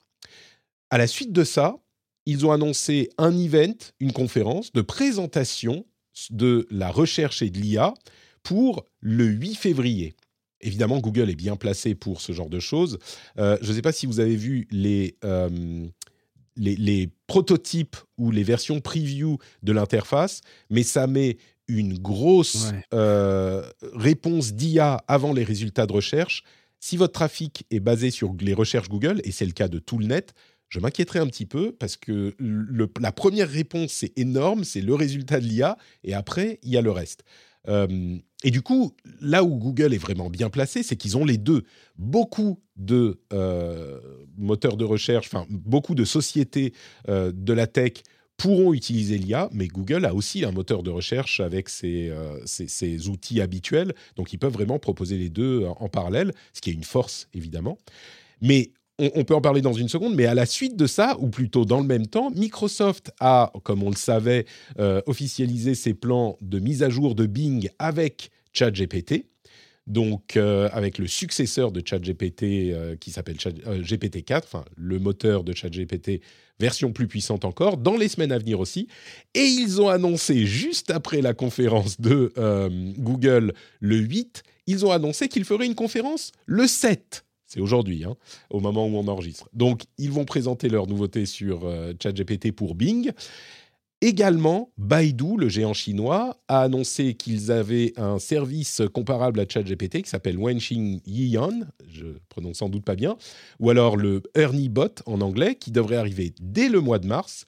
À la suite de ça, ils ont annoncé un event, une conférence de présentation de la recherche et de l'IA pour le 8 février. Évidemment, Google est bien placé pour ce genre de choses. Euh, je ne sais pas si vous avez vu les, euh, les, les, prototypes ou les versions preview de l'interface, mais ça met une grosse ouais. euh, réponse d'IA avant les résultats de recherche. Si votre trafic est basé sur les recherches Google, et c'est le cas de tout le net, je m'inquiéterais un petit peu parce que le, la première réponse, c'est énorme, c'est le résultat de l'IA, et après, il y a le reste. Euh, et du coup, là où Google est vraiment bien placé, c'est qu'ils ont les deux. Beaucoup de euh, moteurs de recherche, enfin beaucoup de sociétés euh, de la tech pourront utiliser l'IA, mais Google a aussi un moteur de recherche avec ses, euh, outils habituels, donc ils peuvent vraiment proposer les deux en parallèle, ce qui est une force évidemment. Mais on, peut en parler dans une seconde, mais à la suite de ça, ou plutôt dans le même temps, Microsoft a, comme on le savait, euh, officialisé ses plans de mise à jour de Bing avec ChatGPT. Donc, euh, avec le successeur de ChatGPT euh, qui s'appelle euh, GPT-4, enfin le moteur de ChatGPT, version plus puissante encore, dans les semaines à venir aussi. Et ils ont annoncé, juste après la conférence de euh, Google le 8, ils ont annoncé qu'ils feraient une conférence le 7 c'est aujourd'hui, hein, au moment où on enregistre. Donc, ils vont présenter leurs nouveautés sur euh, ChatGPT pour Bing. Également, Baidu, le géant chinois, a annoncé qu'ils avaient un service comparable à ChatGPT qui s'appelle Wenxing Yiyan, je prononce sans doute pas bien, ou alors le Ernie Bot en anglais, qui devrait arriver dès le mois de mars.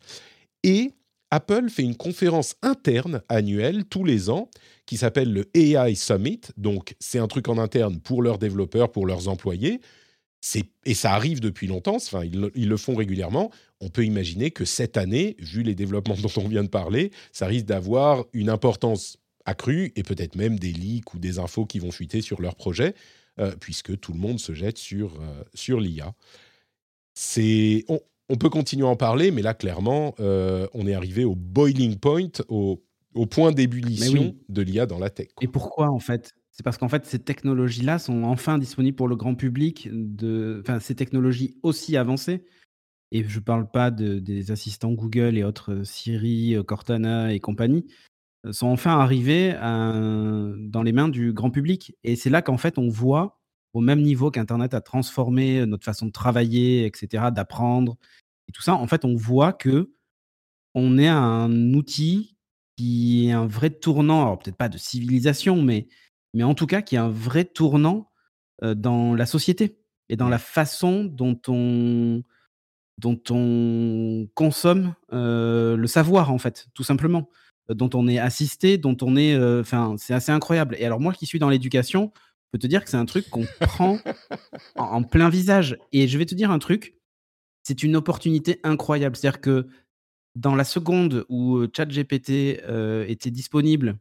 Et Apple fait une conférence interne annuelle tous les ans qui s'appelle le AI Summit. Donc, c'est un truc en interne pour leurs développeurs, pour leurs employés. Et ça arrive depuis longtemps, enfin, ils, ils, le font régulièrement. On peut imaginer que cette année, vu les développements dont on vient de parler, ça risque d'avoir une importance accrue et peut-être même des leaks ou des infos qui vont fuiter sur leur projet, euh, puisque tout le monde se jette sur, euh, sur l'IA. C'est, on, peut continuer à en parler, mais là, clairement, euh, on est arrivé au boiling point, au, au point d'ébullition de l'IA dans la tech. Et pourquoi, en fait? C'est parce qu'en fait, ces technologies-là sont enfin disponibles pour le grand public, de... enfin, ces technologies aussi avancées. Et je ne parle pas de, des assistants Google et autres Siri, Cortana et compagnie, sont enfin arrivés dans les mains du grand public. Et c'est là qu'en fait, on voit, au même niveau qu'Internet a transformé notre façon de travailler, etc., d'apprendre et tout ça, en fait, on voit que on est un outil qui est un vrai tournant, alors peut-être pas de civilisation, mais, mais en tout cas qui est un vrai tournant dans la société et dans la façon dont on, dont on consomme le savoir, en fait, tout simplement dont on est assisté, dont on est. Enfin, c'est assez incroyable. Et alors, moi qui suis dans l'éducation, je peux te dire que c'est un truc qu'on prend en, plein visage. Et je vais te dire un truc c'est une opportunité incroyable. C'est-à-dire que dans la seconde où ChatGPT était disponible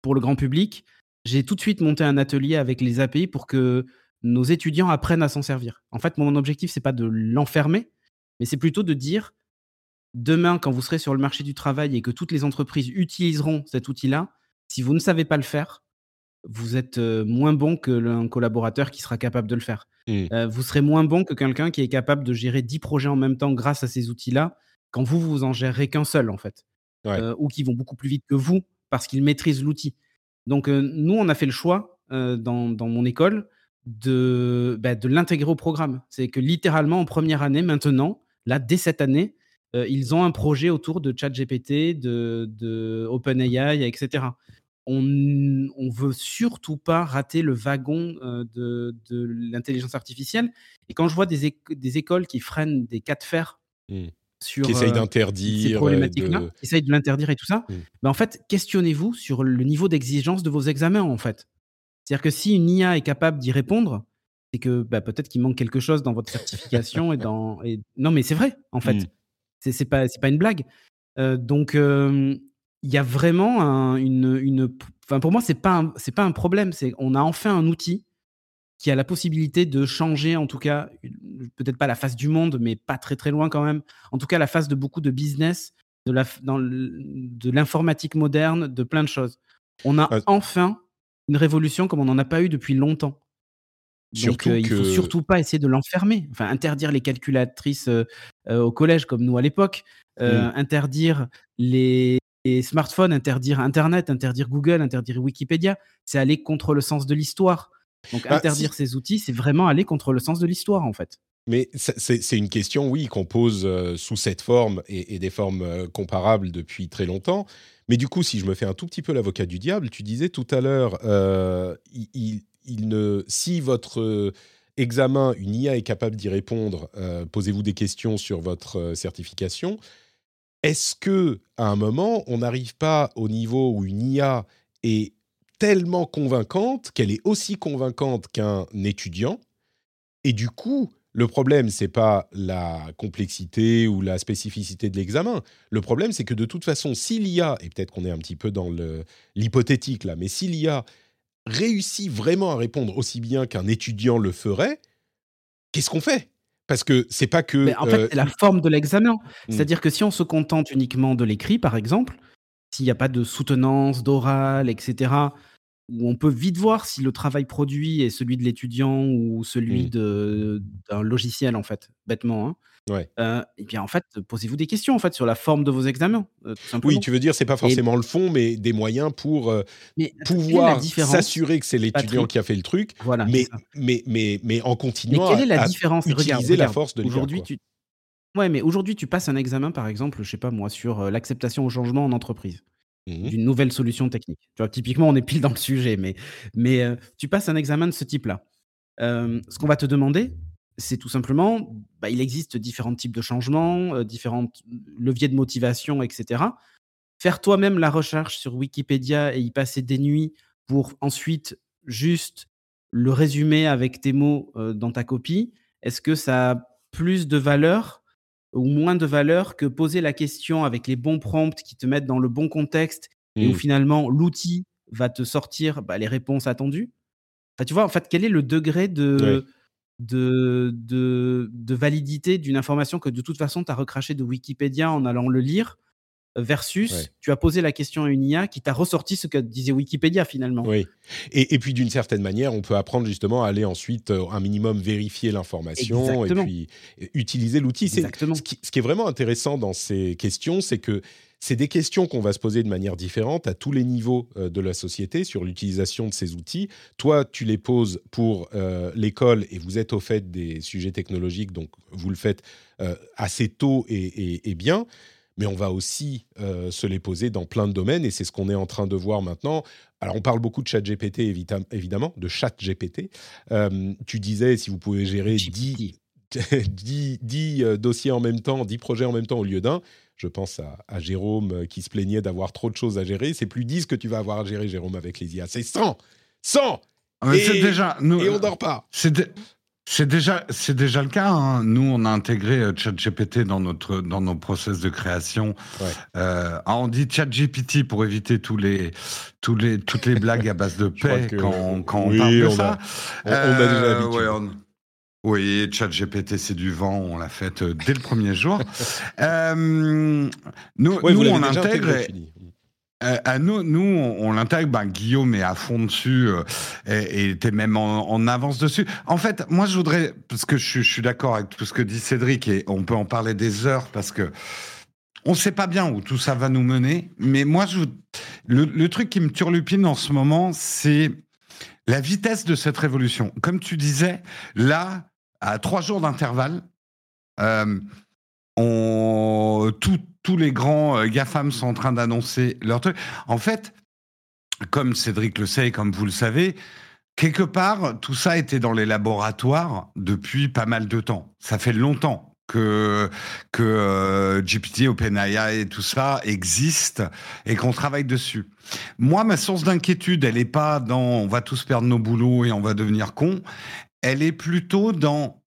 pour le grand public, j'ai tout de suite monté un atelier avec les API pour que nos étudiants apprennent à s'en servir. En fait, mon objectif, c'est pas de l'enfermer, mais c'est plutôt de dire demain, quand vous serez sur le marché du travail et que toutes les entreprises utiliseront cet outil-là, si vous ne savez pas le faire, vous êtes moins bon que l'un collaborateur qui sera capable de le faire. Mmh. vous serez moins bon que quelqu'un qui est capable de gérer 10 projets en même temps grâce à ces outils-là, quand vous, vous en gérerez qu'un seul, en fait. ou qui vont beaucoup plus vite que vous parce qu'ils maîtrisent l'outil. Donc, nous, on a fait le choix dans, mon école de, bah, de l'intégrer au programme. C'est que littéralement, en première année, maintenant, là, dès cette année, euh, ils ont un projet autour de ChatGPT, de, de OpenAI, etc. On ne veut surtout pas rater le wagon euh, de, l'intelligence artificielle. Et quand je vois des, des, écoles qui freinent des cas de fer mmh. sur qui essayent euh, d'interdire, ces problématiques-là, essayent de l'interdire et tout ça, mmh. ben en fait, questionnez-vous sur le niveau d'exigence de vos examens, en fait. C'est-à-dire que si une IA est capable d'y répondre, c'est que bah, peut-être qu'il manque quelque chose dans votre certification et dans. Et... Non, mais c'est vrai, en fait. Mmh. C'est pas, pas une blague. donc, il y a vraiment une, une. Enfin, pour moi, c'est pas, c'est pas un problème. C'est on a enfin un outil qui a la possibilité de changer, en tout cas, peut-être pas la face du monde, mais pas très très loin quand même. En tout cas, la face de beaucoup de business, de la, dans de l'informatique moderne, de plein de choses. On a enfin une révolution comme on n'en a pas eu depuis longtemps. Donc, il ne faut surtout pas essayer de l'enfermer. Enfin, interdire les calculatrices au collège comme nous à l'époque, mmh. interdire les, smartphones, interdire Internet, interdire Google, interdire Wikipédia, c'est aller contre le sens de l'histoire. Donc, bah, interdire ces outils, c'est vraiment aller contre le sens de l'histoire, en fait. Mais c'est une question, oui, qu'on pose sous cette forme et, des formes comparables depuis très longtemps. Mais du coup, si je me fais un tout petit peu l'avocat du diable, tu disais tout à l'heure, il, il si votre euh, examen, une IA est capable d'y répondre, euh, posez-vous des questions sur votre euh, certification. Est-ce que à un moment, on n'arrive pas au niveau où une IA est tellement convaincante qu'elle est aussi convaincante qu'un étudiant? Et du coup, le problème, c'est pas la complexité ou la spécificité de l'examen. Le problème, c'est que de toute façon, si l'IA, et peut-être qu'on est un petit peu dans l'hypothétique là, mais si l'IA réussit vraiment à répondre aussi bien qu'un étudiant le ferait, qu'est-ce qu'on fait? Parce que c'est pas que. en fait, euh, c'est la forme de l'examen. Mmh. C'est-à-dire que si on se contente uniquement de l'écrit, par exemple, s'il n'y a pas de soutenance, d'oral, etc., où on peut vite voir si le travail produit est celui de l'étudiant ou celui mmh. d'un logiciel, en fait, bêtement. Hein. Ouais. Euh, et bien, en fait, posez-vous des questions en fait sur la forme de vos examens. Euh, oui, tu veux dire, c'est pas forcément le fond, mais des moyens pour euh, pouvoir s'assurer que c'est l'étudiant qui a fait le truc. Voilà. Mais, mais, mais, mais, en continuant quelle est la à différence utiliser la force de aujourd'hui. Tu... Ouais, mais aujourd'hui, tu passes un examen, par exemple, je sais pas moi, sur l'acceptation au changement en entreprise. Mmh d'une nouvelle solution technique. Tu vois, typiquement, on est pile dans le sujet, mais, mais tu passes un examen de ce type-là. ce qu'on va te demander, c'est tout simplement, bah, il existe différents types de changements, euh, différents leviers de motivation, etc. Faire toi-même la recherche sur Wikipédia et y passer des nuits pour ensuite juste le résumer avec tes mots euh, dans ta copie, est-ce que ça a plus de valeur ou moins de valeur que poser la question avec les bons prompts qui te mettent dans le bon contexte et où Mmh. finalement l'outil va te sortir bah, les réponses attendues? Enfin, tu vois, en fait, quel est le degré de, de, de, de validité d'une information que de toute façon tu as recraché de Wikipédia en allant le lire versus Ouais. tu as posé la question à une IA qui t'a ressorti ce que disait Wikipédia finalement. Oui. Et, et puis d'une certaine manière, on peut apprendre justement à aller ensuite euh, un minimum vérifier l'information et puis euh, utiliser l'outil. C'est Exactement. ce qui, ce qui est vraiment intéressant dans ces questions, c'est que c'est des questions qu'on va se poser de manière différente à tous les niveaux euh, de la société sur l'utilisation de ces outils. Toi, tu les poses pour euh, l'école et vous êtes au fait des sujets technologiques, donc vous le faites euh, assez tôt et, et- et bien. Mais on va aussi euh, se les poser dans plein de domaines et c'est ce qu'on est en train de voir maintenant. Alors, on parle beaucoup de chat GPT, évidemment, de chat GPT. Euh, tu disais, si vous pouvez gérer 10, 10, 10, euh, dossiers en même temps, 10 projets en même temps au lieu d'un, je pense à, à Jérôme euh, qui se plaignait d'avoir trop de choses à gérer. C'est plus 10 que tu vas avoir à gérer, Jérôme, avec les IA. C'est 100 100 Ah, mais Et- déjà, nous, Et on dort pas c'est dé- c'est déjà, c'est déjà le cas. hein. Nous, on a intégré euh, ChatGPT dans notre, dans nos process de création. Ouais. Euh, ah, on dit ChatGPT pour éviter tous les, tous les, toutes les blagues à base de paix que- quand, quand oui, on parle de on ça. a- on- on a déjà Euh, ouais, on- Oui, ChatGPT, c'est du vent. On l'a fait euh, dès le premier jour. Euh, nous, Ouais, nous l'avez on intègre. intégré. Euh, à nous, nous, on, on l'intègre. Ben, Guillaume est à fond dessus euh, et, était même en, en avance dessus. En fait, moi, je voudrais, parce que je, suis- je suis d'accord avec tout ce que dit Cédric et on peut en parler des heures parce que on ne sait pas bien où tout ça va nous mener. Mais moi, je, le, le truc qui me turlupine en ce moment, c'est la vitesse de cette révolution. Comme tu disais, là, à trois jours d'intervalle, euh, tous les grands euh, GAFAM sont en train d'annoncer leur truc. En fait, comme Cédric le sait comme vous le savez, quelque part, tout ça était dans les laboratoires depuis pas mal de temps. Ça fait longtemps que, que euh, GPT, OpenAI et tout ça existent et qu'on travaille dessus. Moi, ma source d'inquiétude, elle n'est pas dans on va tous perdre nos boulots et on va devenir cons. Elle est plutôt dans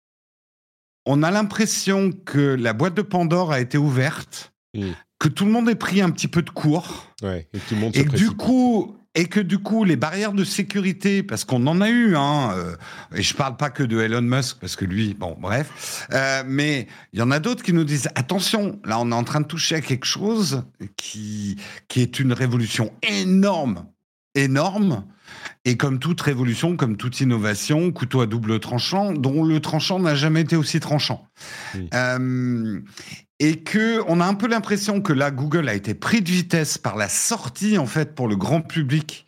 on a l'impression que la boîte de Pandore a été ouverte, Mm. que tout le monde ait pris un petit peu de cours Ouais, et que tout le monde et du coup et que du coup les barrières de sécurité parce qu'on en a eu hein euh, et je parle pas que de Elon Musk parce que lui bon bref euh, mais il y en a d'autres qui nous disent attention là on est en train de toucher à quelque chose qui qui est une révolution énorme énorme et comme toute révolution, comme toute innovation, couteau à double tranchant, dont le tranchant n'a jamais été aussi tranchant. Oui. Euh, et que on a un peu l'impression que là, Google a été pris de vitesse par la sortie, en fait, pour le grand public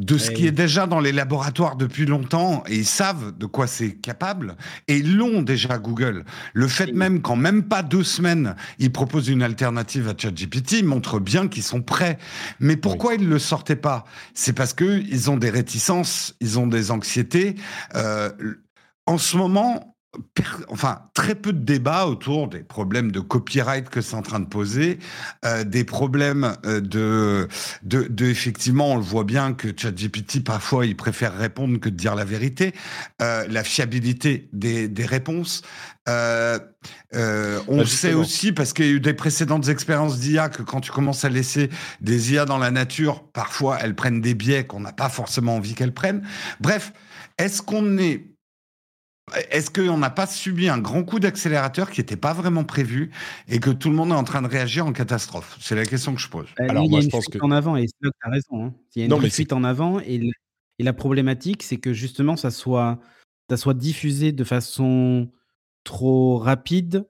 de ce qui est déjà dans les laboratoires depuis longtemps et ils savent de quoi c'est capable et ils l'ont déjà Google. Le fait même qu'en même pas deux semaines, ils proposent une alternative à ChatGPT montre bien qu'ils sont prêts. Mais pourquoi ils ne le sortaient pas? C'est parce que ils ont des réticences, ils ont des anxiétés. Euh, en ce moment, enfin très peu de débats autour des problèmes de copyright que c'est en train de poser, euh, des problèmes euh, de, de, de effectivement, on le voit bien que ChatGPT parfois il préfère répondre que de dire la vérité, euh, la fiabilité des, des réponses. Euh, euh, on Bah, sait aussi parce qu'il y a eu des précédentes expériences d'IA que quand tu commences à laisser des IA dans la nature, parfois elles prennent des biais qu'on n'a pas forcément envie qu'elles prennent. Bref, est-ce qu'on est est-ce qu'on n'a pas subi un grand coup d'accélérateur qui n'était pas vraiment prévu et que tout le monde est en train de réagir en catastrophe? C'est la question que je pose. Bah, Alors, il y moi, a je une pense fuite que- en avant et c'est là que tu as raison. hein. Il y a une Non, fuite en avant et, le- et la problématique, c'est que justement, ça soit, ça soit diffusé de façon trop rapide,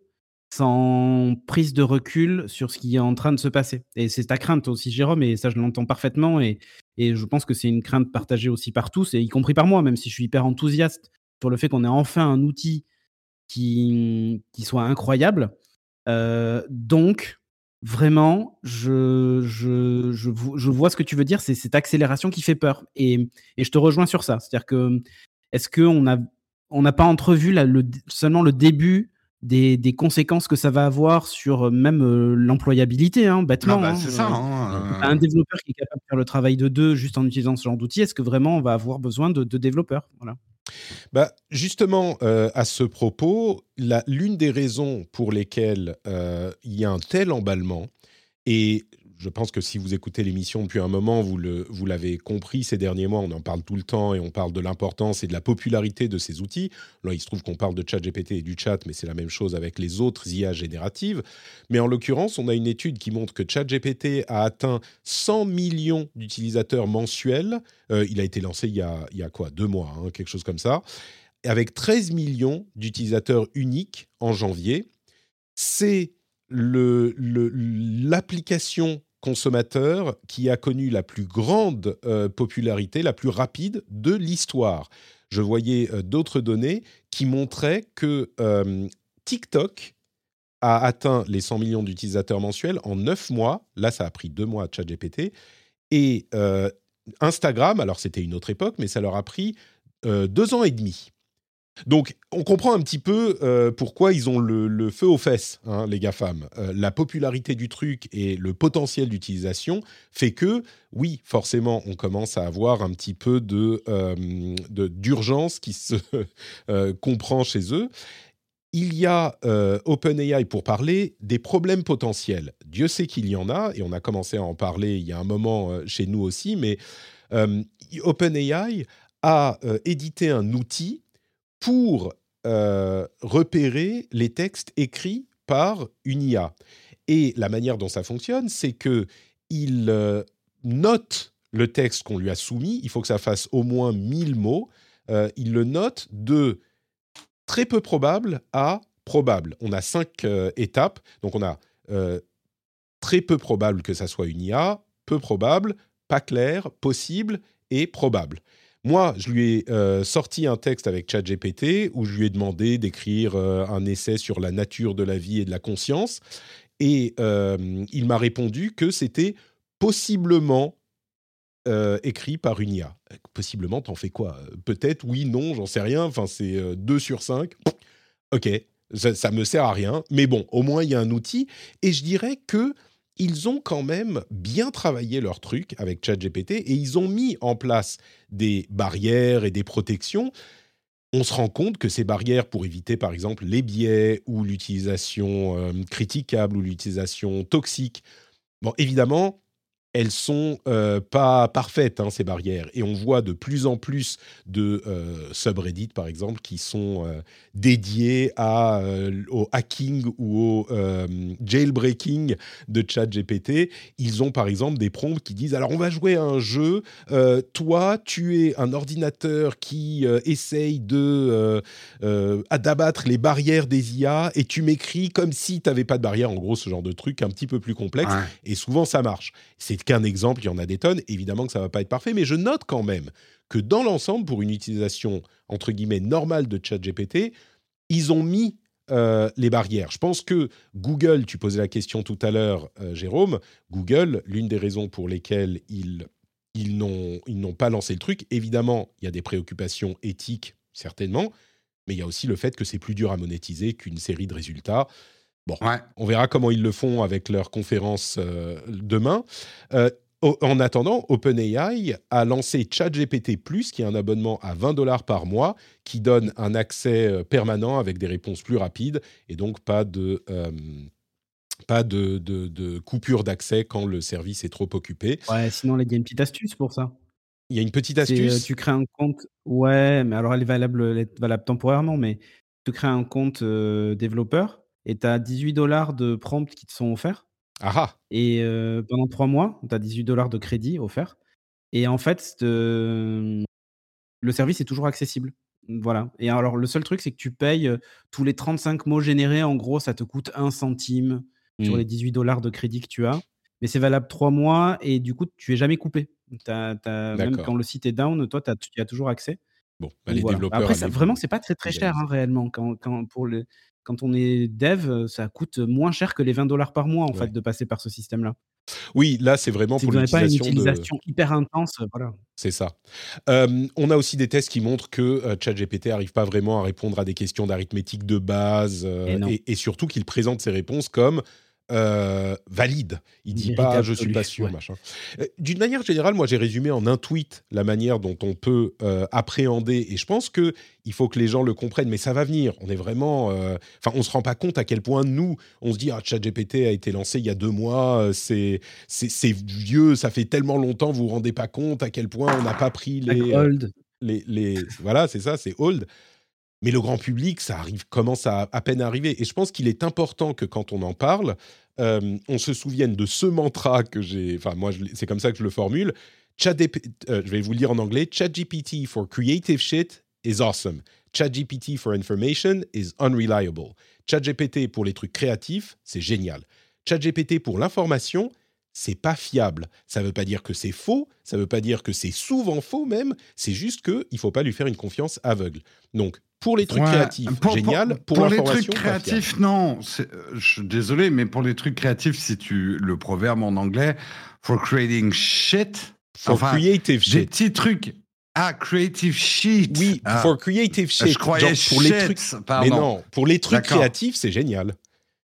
sans prise de recul sur ce qui est en train de se passer. Et c'est ta crainte aussi, Jérôme, et ça, je l'entends parfaitement. Et, et je pense que c'est une crainte partagée aussi par tous, et y compris par moi, même si je suis hyper enthousiaste sur le fait qu'on ait enfin un outil qui, qui soit incroyable. Euh, donc, vraiment, je, je, je, vo- je vois ce que tu veux dire, c'est cette accélération qui fait peur. Et, et je te rejoins sur ça. C'est-à-dire que, est-ce qu'on a, on n'a pas entrevu le, seulement le début des, des conséquences que ça va avoir sur euh, même euh, l'employabilité, hein, bêtement. Ah bah, hein. c'est ça. Euh, hein, un développeur qui est capable de faire le travail de deux juste en utilisant ce genre d'outil, est-ce que vraiment on va avoir besoin de, de développeurs? Voilà. Bah, Justement, euh, à ce propos, l'une des raisons pour lesquelles euh, il y a un tel emballement, et je pense que si vous écoutez l'émission depuis un moment, vous, l'avez compris ces derniers mois, on en parle tout le temps et on parle de l'importance et de la popularité de ces outils. Là, il se trouve qu'on parle de ChatGPT et du chat, mais c'est la même chose avec les autres IA génératives. Mais en l'occurrence, on a une étude qui montre que ChatGPT a atteint 100 millions d'utilisateurs mensuels. Euh, il a été lancé il y a, quoi? Deux mois, hein, quelque chose comme ça. Avec 13 millions d'utilisateurs uniques en janvier. C'est l'application consommateur qui a connu la plus grande euh, popularité, la plus rapide de l'histoire. Je voyais euh, d'autres données qui montraient que euh, TikTok a atteint les 100 millions d'utilisateurs mensuels en 9 mois. Là, ça a pris 2 mois à ChatGPT. Et Instagram, alors c'était une autre époque, mais ça leur a pris 2 ans et demi. Donc, on comprend un petit peu euh, pourquoi ils ont le, feu aux fesses, hein, les GAFAM. Euh, la popularité du truc et le potentiel d'utilisation fait que, oui, forcément, on commence à avoir un petit peu de, euh, d'urgence qui se comprend chez eux. Il y a OpenAI pour parler des problèmes potentiels. Dieu sait qu'il y en a, et on a commencé à en parler il y a un moment chez nous aussi, mais OpenAI a édité un outil pour euh, repérer les textes écrits par une IA. Et la manière dont ça fonctionne, c'est que il euh, note le texte qu'on lui a soumis. Il faut que ça fasse au moins 1000 mots. Euh, il le note de très peu probable à probable. On a cinq étapes. Donc on a très peu probable que ça soit une IA, peu probable, pas clair, possible et probable. Moi, je lui ai euh, sorti un texte avec ChatGPT où je lui ai demandé d'écrire euh, un essai sur la nature de la vie et de la conscience. Et euh, il m'a répondu que c'était possiblement écrit par une IA. Possiblement, t'en fais quoi? Peut-être, oui, non, j'en sais rien. Enfin, c'est 2 sur 5. Ok, ça, ça me sert à rien. Mais bon, au moins, il y a un outil. Et je dirais que ils ont quand même bien travaillé leur truc avec ChatGPT et ils ont mis en place des barrières et des protections. On se rend compte que ces barrières pour éviter par exemple les biais ou l'utilisation euh, critiquable ou l'utilisation toxique, bon évidemment, elles sont euh, pas parfaites hein, ces barrières et on voit de plus en plus de euh, subreddits par exemple qui sont euh, dédiés à, au hacking ou au jailbreaking de ChatGPT. Ils ont par exemple des prompts qui disent alors on va jouer à un jeu, toi tu es un ordinateur qui essaye de d'abattre les barrières des IA et tu m'écris comme si tu n'avais pas de barrière en gros ce genre de truc un petit peu plus complexe et souvent ça marche. C'est qu'un exemple, il y en a des tonnes. Évidemment que ça va pas être parfait, mais je note quand même que dans l'ensemble, pour une utilisation entre guillemets normale de ChatGPT, ils ont mis euh, les barrières. Je pense que Google, tu posais la question tout à l'heure, euh, Jérôme, Google, l'une des raisons pour lesquelles ils, ils n'ont pas lancé le truc, évidemment, il y a des préoccupations éthiques, certainement, mais il y a aussi le fait que c'est plus dur à monétiser qu'une série de résultats. Bon, on verra comment ils le font avec leur conférence euh, demain. Euh, en attendant, OpenAI a lancé ChatGPT Plus, qui est un abonnement à 20 dollars par mois, qui donne un accès euh, permanent avec des réponses plus rapides et donc pas de, pas de, de, coupure d'accès quand le service est trop occupé. Ouais, sinon, il y a une petite astuce pour ça. Il y a une petite astuce. tu crées un compte. Ouais, mais alors elle est valable, elle est valable temporairement, mais tu crées un compte développeur et tu as 18 dollars de prompts qui te sont offerts. Ah, ah. Et pendant trois mois, tu as 18 dollars de crédit offerts. Et en fait, le service est toujours accessible. Voilà. Et alors, le seul truc, c'est que tu payes tous les 35 mots générés. En gros, ça te coûte un centime sur les 18 dollars de crédit que tu as. Mais c'est valable trois mois et du coup, tu es jamais coupé. même quand le site est down, toi, tu as toujours accès. Bon, bah, les développeurs. Après, ça, vraiment, c'est pas très très cher hein, réellement. Quand, quand, pour les, quand on est dev, ça coûte moins cher que les 20 dollars par mois en fait de passer par ce système-là. Oui, là c'est vraiment pour l'utilisation. pas une utilisation hyper intense, voilà. C'est ça. on a aussi des tests qui montrent que ChatGPT n'arrive pas vraiment à répondre à des questions d'arithmétique de base et, surtout qu'il présente ses réponses comme euh, valide. Il dit pas je suis pas sûr, ouais. machin. Euh, D'une manière générale, moi j'ai résumé en un tweet la manière dont on peut euh, appréhender, et je pense que il faut que les gens le comprennent, mais ça va venir. On est vraiment, enfin, on se rend pas compte à quel point nous, on se dit ah ChatGPT a été lancé il y a deux mois, c'est vieux, ça fait tellement longtemps, vous vous rendez pas compte à quel point on n'a pas pris les les, les voilà, c'est ça, c'est old. Mais le grand public, ça commence à à peine arriver. Et je pense qu'il est important que quand on en parle, euh, on se souvienne de ce mantra que j'ai. Enfin, moi, c'est comme ça que je le formule. ChatGP euh, je vais vous le dire en anglais. ChatGPT for creative shit is awesome. ChatGPT for information is unreliable. ChatGPT pour les trucs créatifs, c'est génial. ChatGPT pour l'information, c'est pas fiable. Ça veut pas dire que c'est faux, ça veut pas dire que c'est souvent faux même, c'est juste que il faut pas lui faire une confiance aveugle. Donc, pour les trucs Ouais, créatifs, pour- génial. Pour, Pour, les trucs créatifs, non. euh, Je suis désolé, mais pour les trucs créatifs, si tu le proverbe en anglais, for creating shit, For enfin, creative des shit. petits trucs. Ah, creative shit. Oui, Ah, for creative shit. je croyais Genre, pour les shit, trucs. pardon. Mais non, pour les trucs créatifs, c'est génial.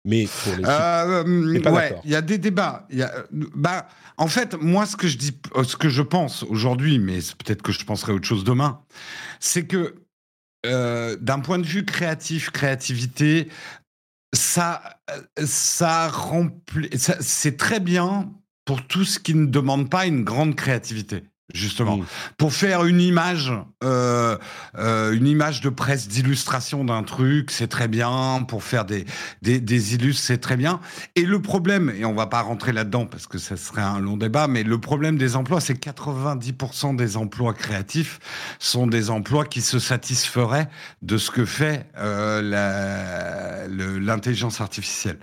Mais pour les. Euh, pas ouais, il y a des débats. Y a, bah, en fait, moi, ce que je dis, euh, ce que je pense aujourd'hui, mais peut-être que je penserai autre chose demain, c'est que euh, d'un point de vue créatif, créativité, ça, euh, ça remplit, c'est très bien pour tout ce qui ne demande pas une grande créativité. Justement, Mm. pour faire une image, euh, euh, une image de presse d'illustration d'un truc, c'est très bien. Pour faire des, des, des illustres, c'est très bien. Et le problème, et on va pas rentrer là-dedans parce que ça serait un long débat, mais le problème des emplois, c'est que 90% des emplois créatifs sont des emplois qui se satisferaient de ce que fait euh, l'intelligence artificielle.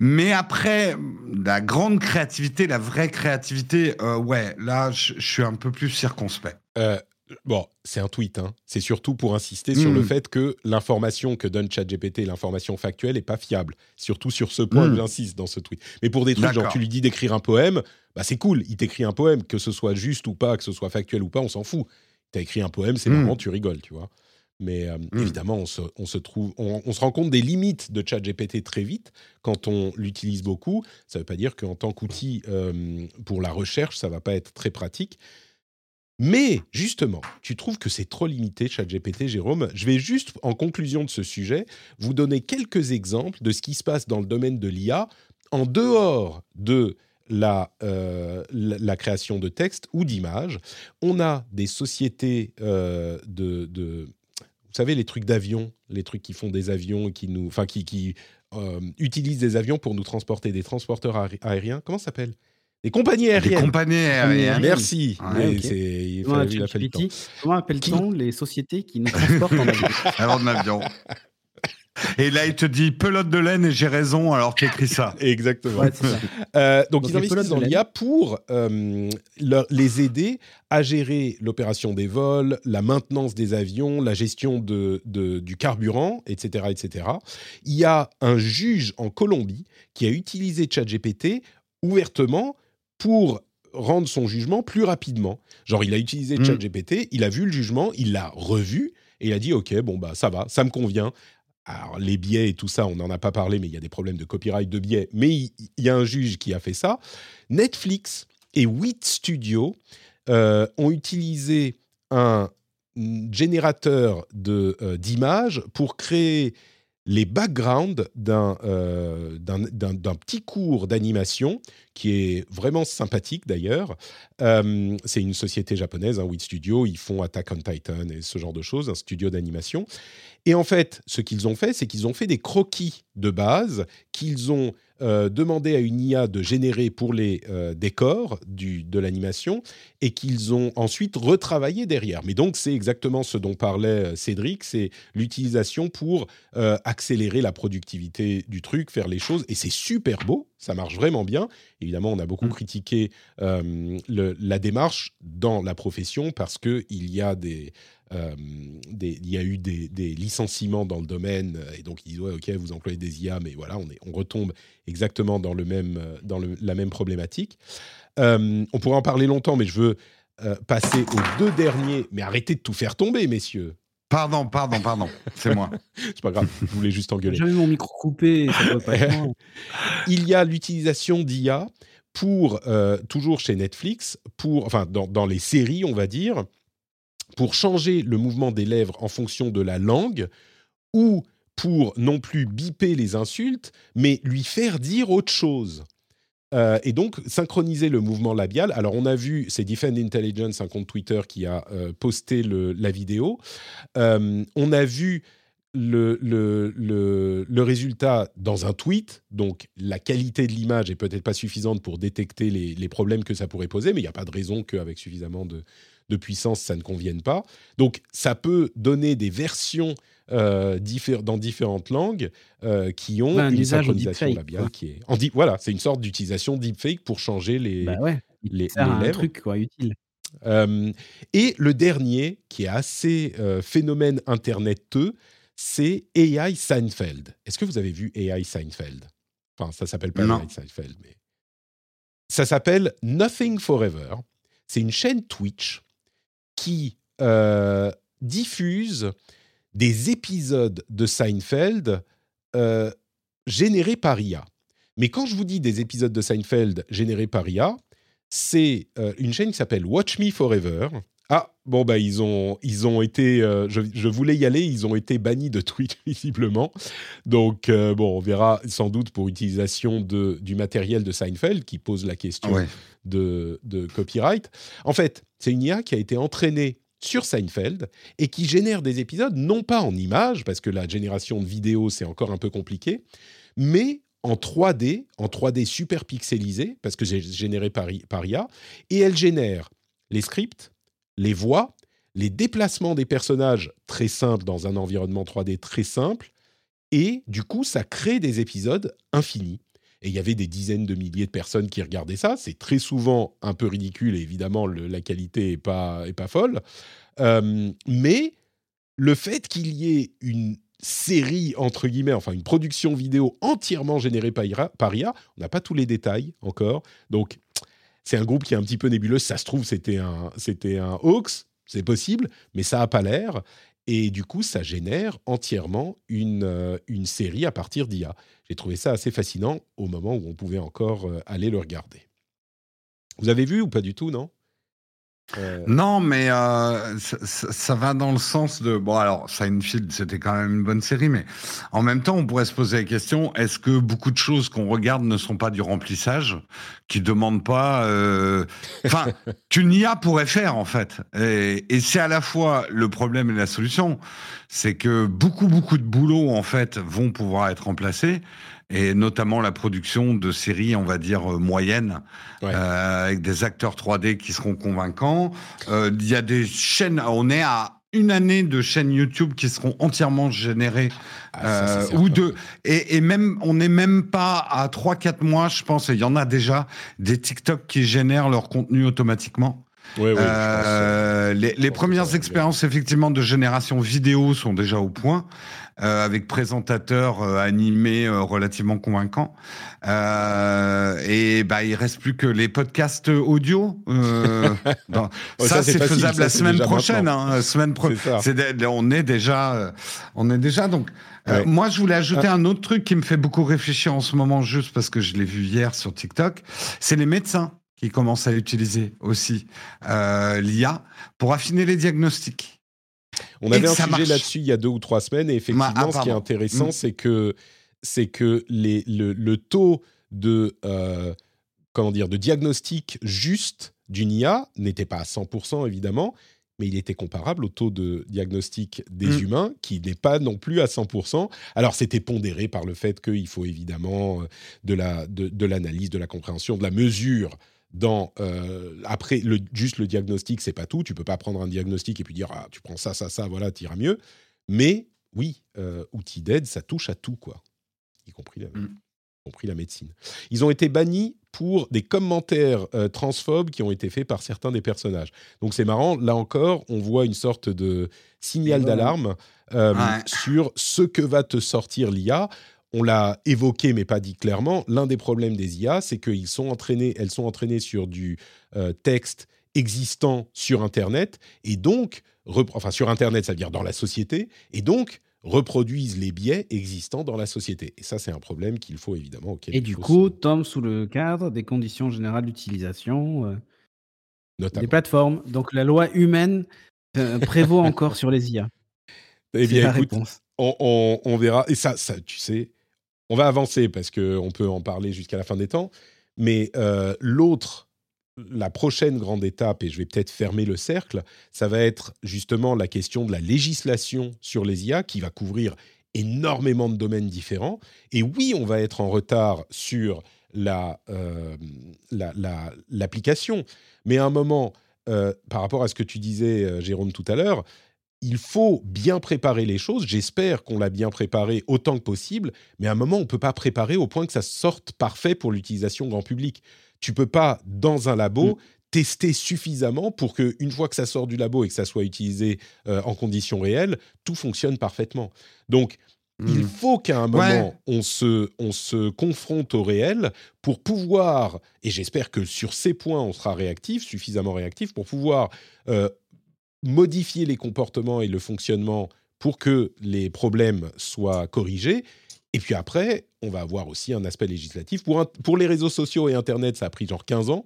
Mais après, la grande créativité, la vraie créativité, ouais, là, je je suis un peu plus circonspect. Euh, bon, c'est un tweet. Hein. C'est surtout pour insister sur le fait que l'information que donne ChatGPT, l'information factuelle, est pas fiable. Surtout sur ce point, j'insiste dans ce tweet. Mais pour des trucs, genre tu lui dis d'écrire un poème, bah c'est cool. Il t'écrit un poème, que ce soit juste ou pas, que ce soit factuel ou pas, on s'en fout. T'as écrit un poème, c'est Mm. marrant, tu rigoles, tu vois. Mais euh, Mm. évidemment, on se, on se trouve, on, on se rend compte des limites de ChatGPT très vite quand on l'utilise beaucoup. Ça ne veut pas dire qu'en tant qu'outil euh, pour la recherche, ça va pas être très pratique. Mais justement, tu trouves que c'est trop limité, ChatGPT, Jérôme? Je vais juste, en conclusion de ce sujet, vous donner quelques exemples de ce qui se passe dans le domaine de l'IA en dehors de la, euh, la, la création de texte ou d'images. On a des sociétés euh, de, de- Vous savez, les trucs d'avion, les trucs qui font des avions, et qui nous, enfin, qui, qui euh, utilisent des avions pour nous transporter, des transporteurs aéri- aériens. Comment ça s'appelle? Des compagnies Les aériennes. compagnies aériennes. Merci. Ouais, Mais ok. c'est- il Comment fallait- il a fallu le temps. ChatGPT, Comment appelle-t-on les sociétés qui nous transportent en avion? Alors, en avion. Et là, il te dit pelote de laine et j'ai raison, alors tu écris ça. Exactement. Ouais, ça. Euh, donc, Donc, ils investissent dans de laine. l'IA pour euh, leur- les aider à gérer l'opération des vols, la maintenance des avions, la gestion de, de- du carburant, etc., etc. Il y a un juge en Colombie qui a utilisé ChatGPT ouvertement pour rendre son jugement plus rapidement. Genre, il a utilisé Mm. ChatGPT, il a vu le jugement, il l'a revu et il a dit OK, bon bah ça va, ça me convient. Alors, les biais et tout ça, on n'en a pas parlé, mais il y a des problèmes de copyright de biais. Mais il, y a un juge qui a fait ça. Netflix et Wit Studio euh, ont utilisé un générateur euh, d'images pour créer les backgrounds d'un, euh, d'un, petit cours d'animation qui est vraiment sympathique d'ailleurs. Euh, c'est une société japonaise, hein, Wit Studio, ils font Attack on Titan et ce genre de choses, un studio d'animation. Et en fait, ce qu'ils ont fait, c'est qu'ils ont fait des croquis de base qu'ils ont euh, demandé à une IA de générer pour les euh, décors du, de l'animation et qu'ils ont ensuite retravaillé derrière. Mais donc, c'est exactement ce dont parlait euh, Cédric, c'est l'utilisation pour euh, accélérer la productivité du truc, faire les choses. Et c'est super beau, ça marche vraiment bien. Évidemment, on a beaucoup Mm. critiqué le- la démarche dans la profession parce qu'il y a des, des- il y a eu des, des licenciements dans le domaine euh, et donc ils disent ouais ok vous employez des IA mais voilà on, est, on retombe exactement dans, le même, euh, dans le- la même problématique. Euh, on pourrait en parler longtemps mais je veux euh, passer aux deux derniers mais arrêtez de tout faire tomber messieurs Pardon, pardon, pardon. C'est moi. C'est pas grave, je voulais juste engueuler. J'avais mon micro coupé. Ça doit pas être moi. Il y a l'utilisation d'IA pour, euh, toujours chez Netflix, pour, enfin, dans, dans les séries, on va dire, pour changer le mouvement des lèvres en fonction de la langue ou pour non plus biper les insultes, mais lui faire dire autre chose. Euh, et donc synchroniser le mouvement labial. Alors on a vu, c'est Defend Intelligence, un compte Twitter qui a euh, posté la vidéo. Euh, on a vu le résultat dans un tweet. Donc la qualité de l'image est peut-être pas suffisante pour détecter les, les problèmes que ça pourrait poser, mais il n'y a pas de raison qu'avec suffisamment de, de puissance, ça ne convienne pas. Donc ça peut donner des versions euh, diffé- dans différentes langues euh, qui ont une synchronisation deepfake, labiale quoi. qui est... en voilà, c'est une sorte d'utilisation deepfake pour changer les... Bah ouais. Les- les un lèvres. truc quoi, utile. Euh, et le dernier, qui est assez euh, phénomène interneteux, c'est AI Seinfeld. Est-ce que vous avez vu AI Seinfeld? Enfin, ça s'appelle pas Non. AI Seinfeld, mais ça s'appelle Nothing Forever. C'est une chaîne Twitch qui euh, diffuse des épisodes de Seinfeld euh, générés par IA. Mais quand je vous dis des épisodes de Seinfeld générés par IA, c'est euh, une chaîne qui s'appelle Watch Me Forever. Ah, bon, bah, ils ont, ils ont été. euh, je, je voulais y aller, ils ont été bannis de Twitch, visiblement. Donc, euh, bon, on verra sans doute pour utilisation de, du matériel de Seinfeld qui pose la question Ouais. de, de copyright. En fait, c'est une IA qui a été entraînée sur Seinfeld et qui génère des épisodes, non pas en images, parce que la génération de vidéos, c'est encore un peu compliqué, mais en 3D, en 3D super pixelisé, parce que c'est généré par, par IA, et elle génère les scripts, les voix, les déplacements des personnages très simples dans un environnement 3D très simple, et du coup, ça crée des épisodes infinis. Et il y avait des dizaines de milliers de personnes qui regardaient ça. C'est très souvent un peu ridicule et évidemment, la qualité n'est pas, est pas folle. Euh, mais le fait qu'il y ait une série, entre guillemets, enfin une production vidéo entièrement générée par IA, on n'a pas tous les détails encore. Donc, c'est un groupe qui est un petit peu nébuleux. Ça se trouve, c'était un, c'était un hoax, c'est possible, mais ça n'a pas l'air. Et du coup, ça génère entièrement une, euh, série à partir d'IA. J'ai trouvé ça assez fascinant au moment où on pouvait encore euh, aller le regarder. Vous avez vu ou pas du tout, non? Euh, Non, mais euh, ça, ça- ça va dans le sens de. Bon, alors, Seinfeld, c'était quand même une bonne série, mais en même temps, on pourrait se poser la question est-ce que beaucoup de choses qu'on regarde ne sont pas du remplissage, qui demandent pas. euh, Enfin, qu'une IA pourrait faire, en fait. Et, et c'est à la fois le problème et la solution. C'est que beaucoup, beaucoup de boulots, en fait, vont pouvoir être remplacés. Et notamment la production de séries, on va dire, euh, moyennes, Ouais. euh, avec des acteurs 3D qui seront convaincants. Euh, Il y a des chaînes, on est à une année de chaînes YouTube qui seront entièrement générées ah, ça, euh, ou deux. Et, et même, on n'est même pas à 3-4 mois, je pense, il y en a déjà, des TikTok qui génèrent leur contenu automatiquement. Je pense, Euh, les premières expériences, effectivement, de génération vidéo sont déjà au point, avec présentateurs euh, animés euh, relativement convaincants. Euh, et bah, il reste plus que les podcasts audio. euh, dans- Ouais, ça, ça, c'est faisable ça, la semaine prochaine. Hein, semaine pro- de- on est déjà, euh, on est déjà donc. euh. Moi, je voulais ajouter un autre truc qui me fait beaucoup réfléchir en ce moment, juste parce que je l'ai vu hier sur TikTok. C'est les médecins qui commencent à utiliser aussi euh, l'IA pour affiner les diagnostics. On avait un sujet marche. là-dessus il y a deux ou trois semaines et effectivement, Ah, ce qui est intéressant, Mm. c'est que c'est que les, le, le taux de euh, comment dire de diagnostic juste d'une IA n'était pas à 100% évidemment, mais il était comparable au taux de diagnostic des Mm. humains qui n'est pas non plus à 100%. Alors c'était pondéré par le fait qu'il faut évidemment euh, de la de, de l'analyse, de la compréhension, de la mesure dans euh, après le juste le diagnostic c'est pas tout. Tu peux pas prendre un diagnostic et puis dire ah tu prends ça ça ça voilà tu iras mieux. Mais oui euh, outil d'aide ça touche à tout quoi. Y compris la, Mm. y compris la médecine. Ils ont été bannis pour des commentaires euh, transphobes qui ont été faits par certains des personnages. Donc c'est marrant. Là encore on voit une sorte de signal d'alarme euh, Ouais. sur ce que va te sortir l'IA on l'a évoqué mais pas dit clairement, l'un des problèmes des IA, c'est qu'elles sont entraînées, elles sont entraînées sur du euh, texte existants sur Internet et donc, enfin sur Internet, ça veut dire dans la société, et donc reproduisent les biais existants dans la société. Et ça, c'est un problème qu'il faut évidemment auquel Et du coup, tombe sous le cadre des conditions générales d'utilisation euh, des plateformes. Donc la loi humaine euh, prévaut encore sur les IA. Eh bien, écoute, on, on, verra. Et ça, ça, tu sais, on va avancer parce qu'on peut en parler jusqu'à la fin des temps. Mais euh, l'autre, la prochaine grande étape, et je vais peut-être fermer le cercle, ça va être justement la question de la législation sur les IA qui va couvrir énormément de domaines différents. Et oui, on va être en retard sur euh, l'application. La, Mais à un moment, euh, par rapport à ce que tu disais, Jérôme, tout à l'heure, il faut bien préparer les choses. J'espère qu'on l'a bien préparé autant que possible, mais à un moment, on ne peut pas préparer au point que ça sorte parfait pour l'utilisation grand public. Tu peux pas, dans un labo, mm. tester suffisamment pour que, une fois que ça sort du labo et que ça soit utilisé euh, en conditions réelles, tout fonctionne parfaitement. Donc, il mm. faut qu'à un moment, on, se, on se confronte au réel pour pouvoir, et j'espère que sur ces points, on sera réactif, suffisamment réactif, pour pouvoir euh, modifier les comportements et le fonctionnement pour que les problèmes soient corrigés. Et puis après, on va avoir aussi un aspect législatif. Pour, pour les réseaux sociaux et Internet, ça a pris genre 15 ans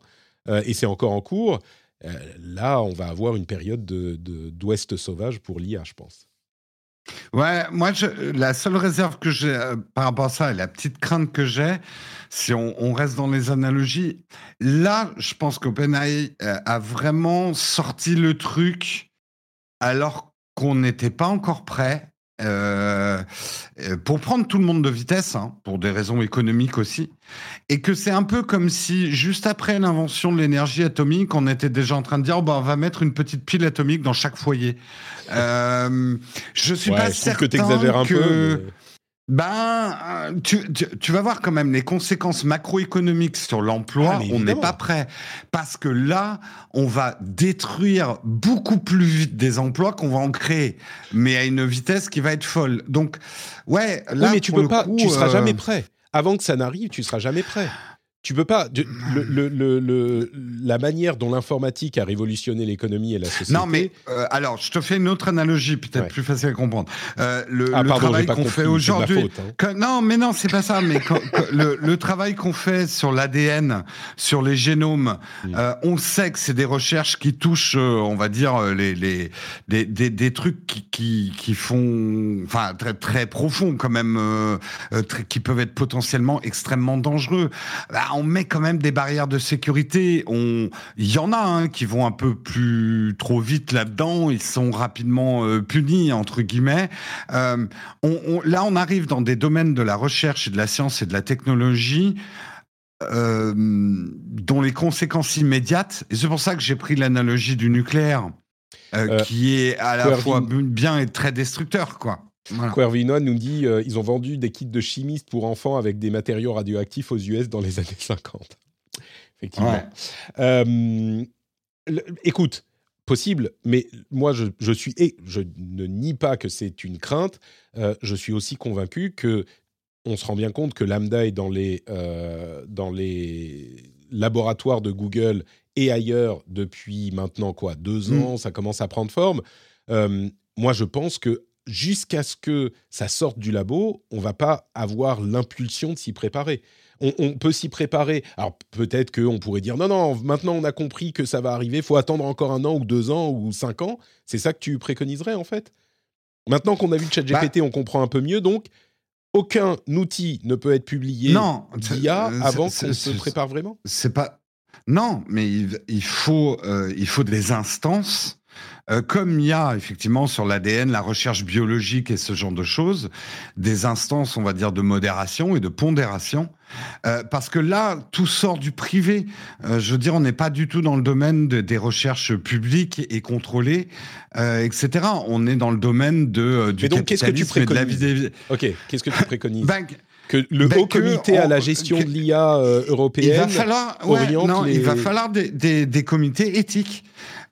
euh, et c'est encore en cours. Euh, là, on va avoir une période d'ouest de, sauvage pour l'IA, je pense. Ouais, moi, la seule réserve que j'ai euh, par rapport à ça, et la petite crainte que j'ai, si on, on, reste dans les analogies, là, je pense qu'OpenAI a vraiment sorti le truc alors qu'on n'était pas encore prêt. Euh, euh, pour prendre tout le monde de vitesse, hein, pour des raisons économiques aussi, et que c'est un peu comme si juste après l'invention de l'énergie atomique, on était déjà en train de dire oh, bah, on va mettre une petite pile atomique dans chaque foyer. Euh, je suis pas certain que, un peu, ben, euh, tu, vas voir quand même les conséquences macroéconomiques sur l'emploi. Ah, on n'est pas prêt. Parce que là, on va détruire beaucoup plus vite des emplois qu'on va en créer. Mais à une vitesse qui va être folle. Donc, ouais, là. mais tu peux pas, tu seras euh, jamais prêt. Avant que ça n'arrive, tu seras jamais prêt tu peux pas. Le, le, la manière dont l'informatique a révolutionné l'économie et la société. Non, mais euh, alors, je te fais une autre analogie, peut-être plus facile à comprendre. Euh, le, ah, travail qu'on fait aujourd'hui. Hein. Non, mais non, c'est pas ça. Mais le, travail qu'on fait sur l'ADN, sur les génomes, mm. euh, on sait que c'est des recherches qui touchent, on va dire, les, les des, des, des trucs qui, qui, qui, font, enfin, très très profonds quand même, qui peuvent être potentiellement extrêmement dangereux. Bah, on met quand même des barrières de sécurité. On, il y en a hein, qui vont un peu plus trop vite là-dedans. Ils sont rapidement euh, punis entre guillemets. Euh, là, on arrive dans des domaines de la recherche et de la science et de la technologie. Euh, dont les conséquences immédiates, et c'est pour ça que j'ai pris l'analogie du nucléaire, qui est à la fois bien et très destructeur, quoi. Voilà. nous dit euh, ils ont vendu des kits de chimistes pour enfants avec des matériaux radioactifs aux US dans les années 50. Effectivement. Euh, écoute, possible, mais moi je, suis et je ne nie pas que c'est une crainte. Euh, je suis aussi convaincu que on se rend bien compte que lambda est dans les dans les laboratoires de Google et ailleurs depuis maintenant quoi deux mm. ans. Ça commence à prendre forme. moi, je pense que jusqu'à ce que ça sorte du labo, on va pas avoir l'impulsion de s'y préparer. On, peut s'y préparer. Alors peut-être qu'on pourrait dire non, non, maintenant on a compris que ça va arriver, il faut attendre encore un an ou deux ans ou cinq ans. C'est ça que tu préconiserais en fait? Maintenant qu'on a vu le chat GPT, bah on comprend un peu mieux, donc aucun outil ne peut être publié d'IA avant qu'on se prépare vraiment? C'est pas... Non, mais il, faut, euh, il faut des instances euh, comme il y a effectivement sur l'ADN, la recherche biologique et ce genre de choses, des instances, on va dire, de modération et de pondération, euh, parce que là, tout sort du privé. Euh, je veux dire, on n'est pas du tout dans le domaine des recherches publiques et contrôlées, etc. On est dans le domaine de, du donc, qu'est-ce que tu préconises Ok, qu'est-ce que tu préconises ben, que le ben, haut comité à la gestion de l'IA européenne il va falloir, non, il va falloir des, des, des comités éthiques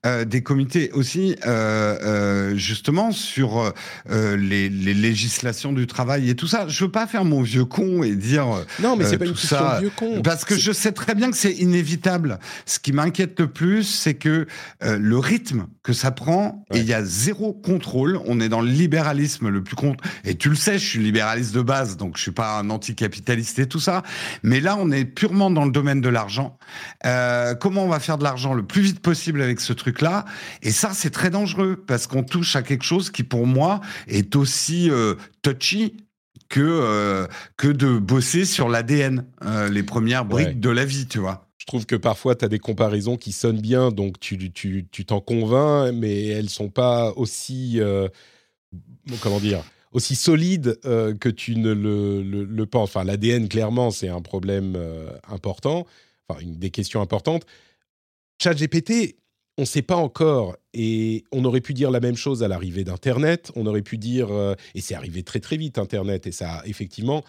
euh, des comités aussi, euh, euh, justement, sur les, législations du travail et tout ça. Je veux pas faire mon vieux con et dire. Non, mais c'est pas une question de vieux con. Parce que je sais très bien que c'est inévitable. Ce qui m'inquiète le plus, c'est que le rythme que ça prend, et il y a zéro contrôle. On est dans le libéralisme le plus contre. Et tu le sais, je suis libéraliste de base, donc je suis pas un anticapitaliste et tout ça. Mais là, on est purement dans le domaine de l'argent. comment on va faire de l'argent le plus vite possible avec ce truc-là. Et ça, c'est très dangereux parce qu'on touche à quelque chose qui, pour moi, est aussi euh, touchy que, euh, que de bosser sur l'ADN, euh, les premières briques de la vie, tu vois. Je trouve que parfois, tu as des comparaisons qui sonnent bien, donc tu, tu, tu t'en convaincs, mais elles sont pas aussi... comment dire aussi solides que tu ne le, le, penses. Enfin, l'ADN, clairement, c'est un problème important, enfin, une des questions importantes. ChatGPT, on ne sait pas encore, et on aurait pu dire la même chose à l'arrivée d'Internet, on aurait pu dire, euh, et c'est arrivé très très vite Internet, et ça a effectivement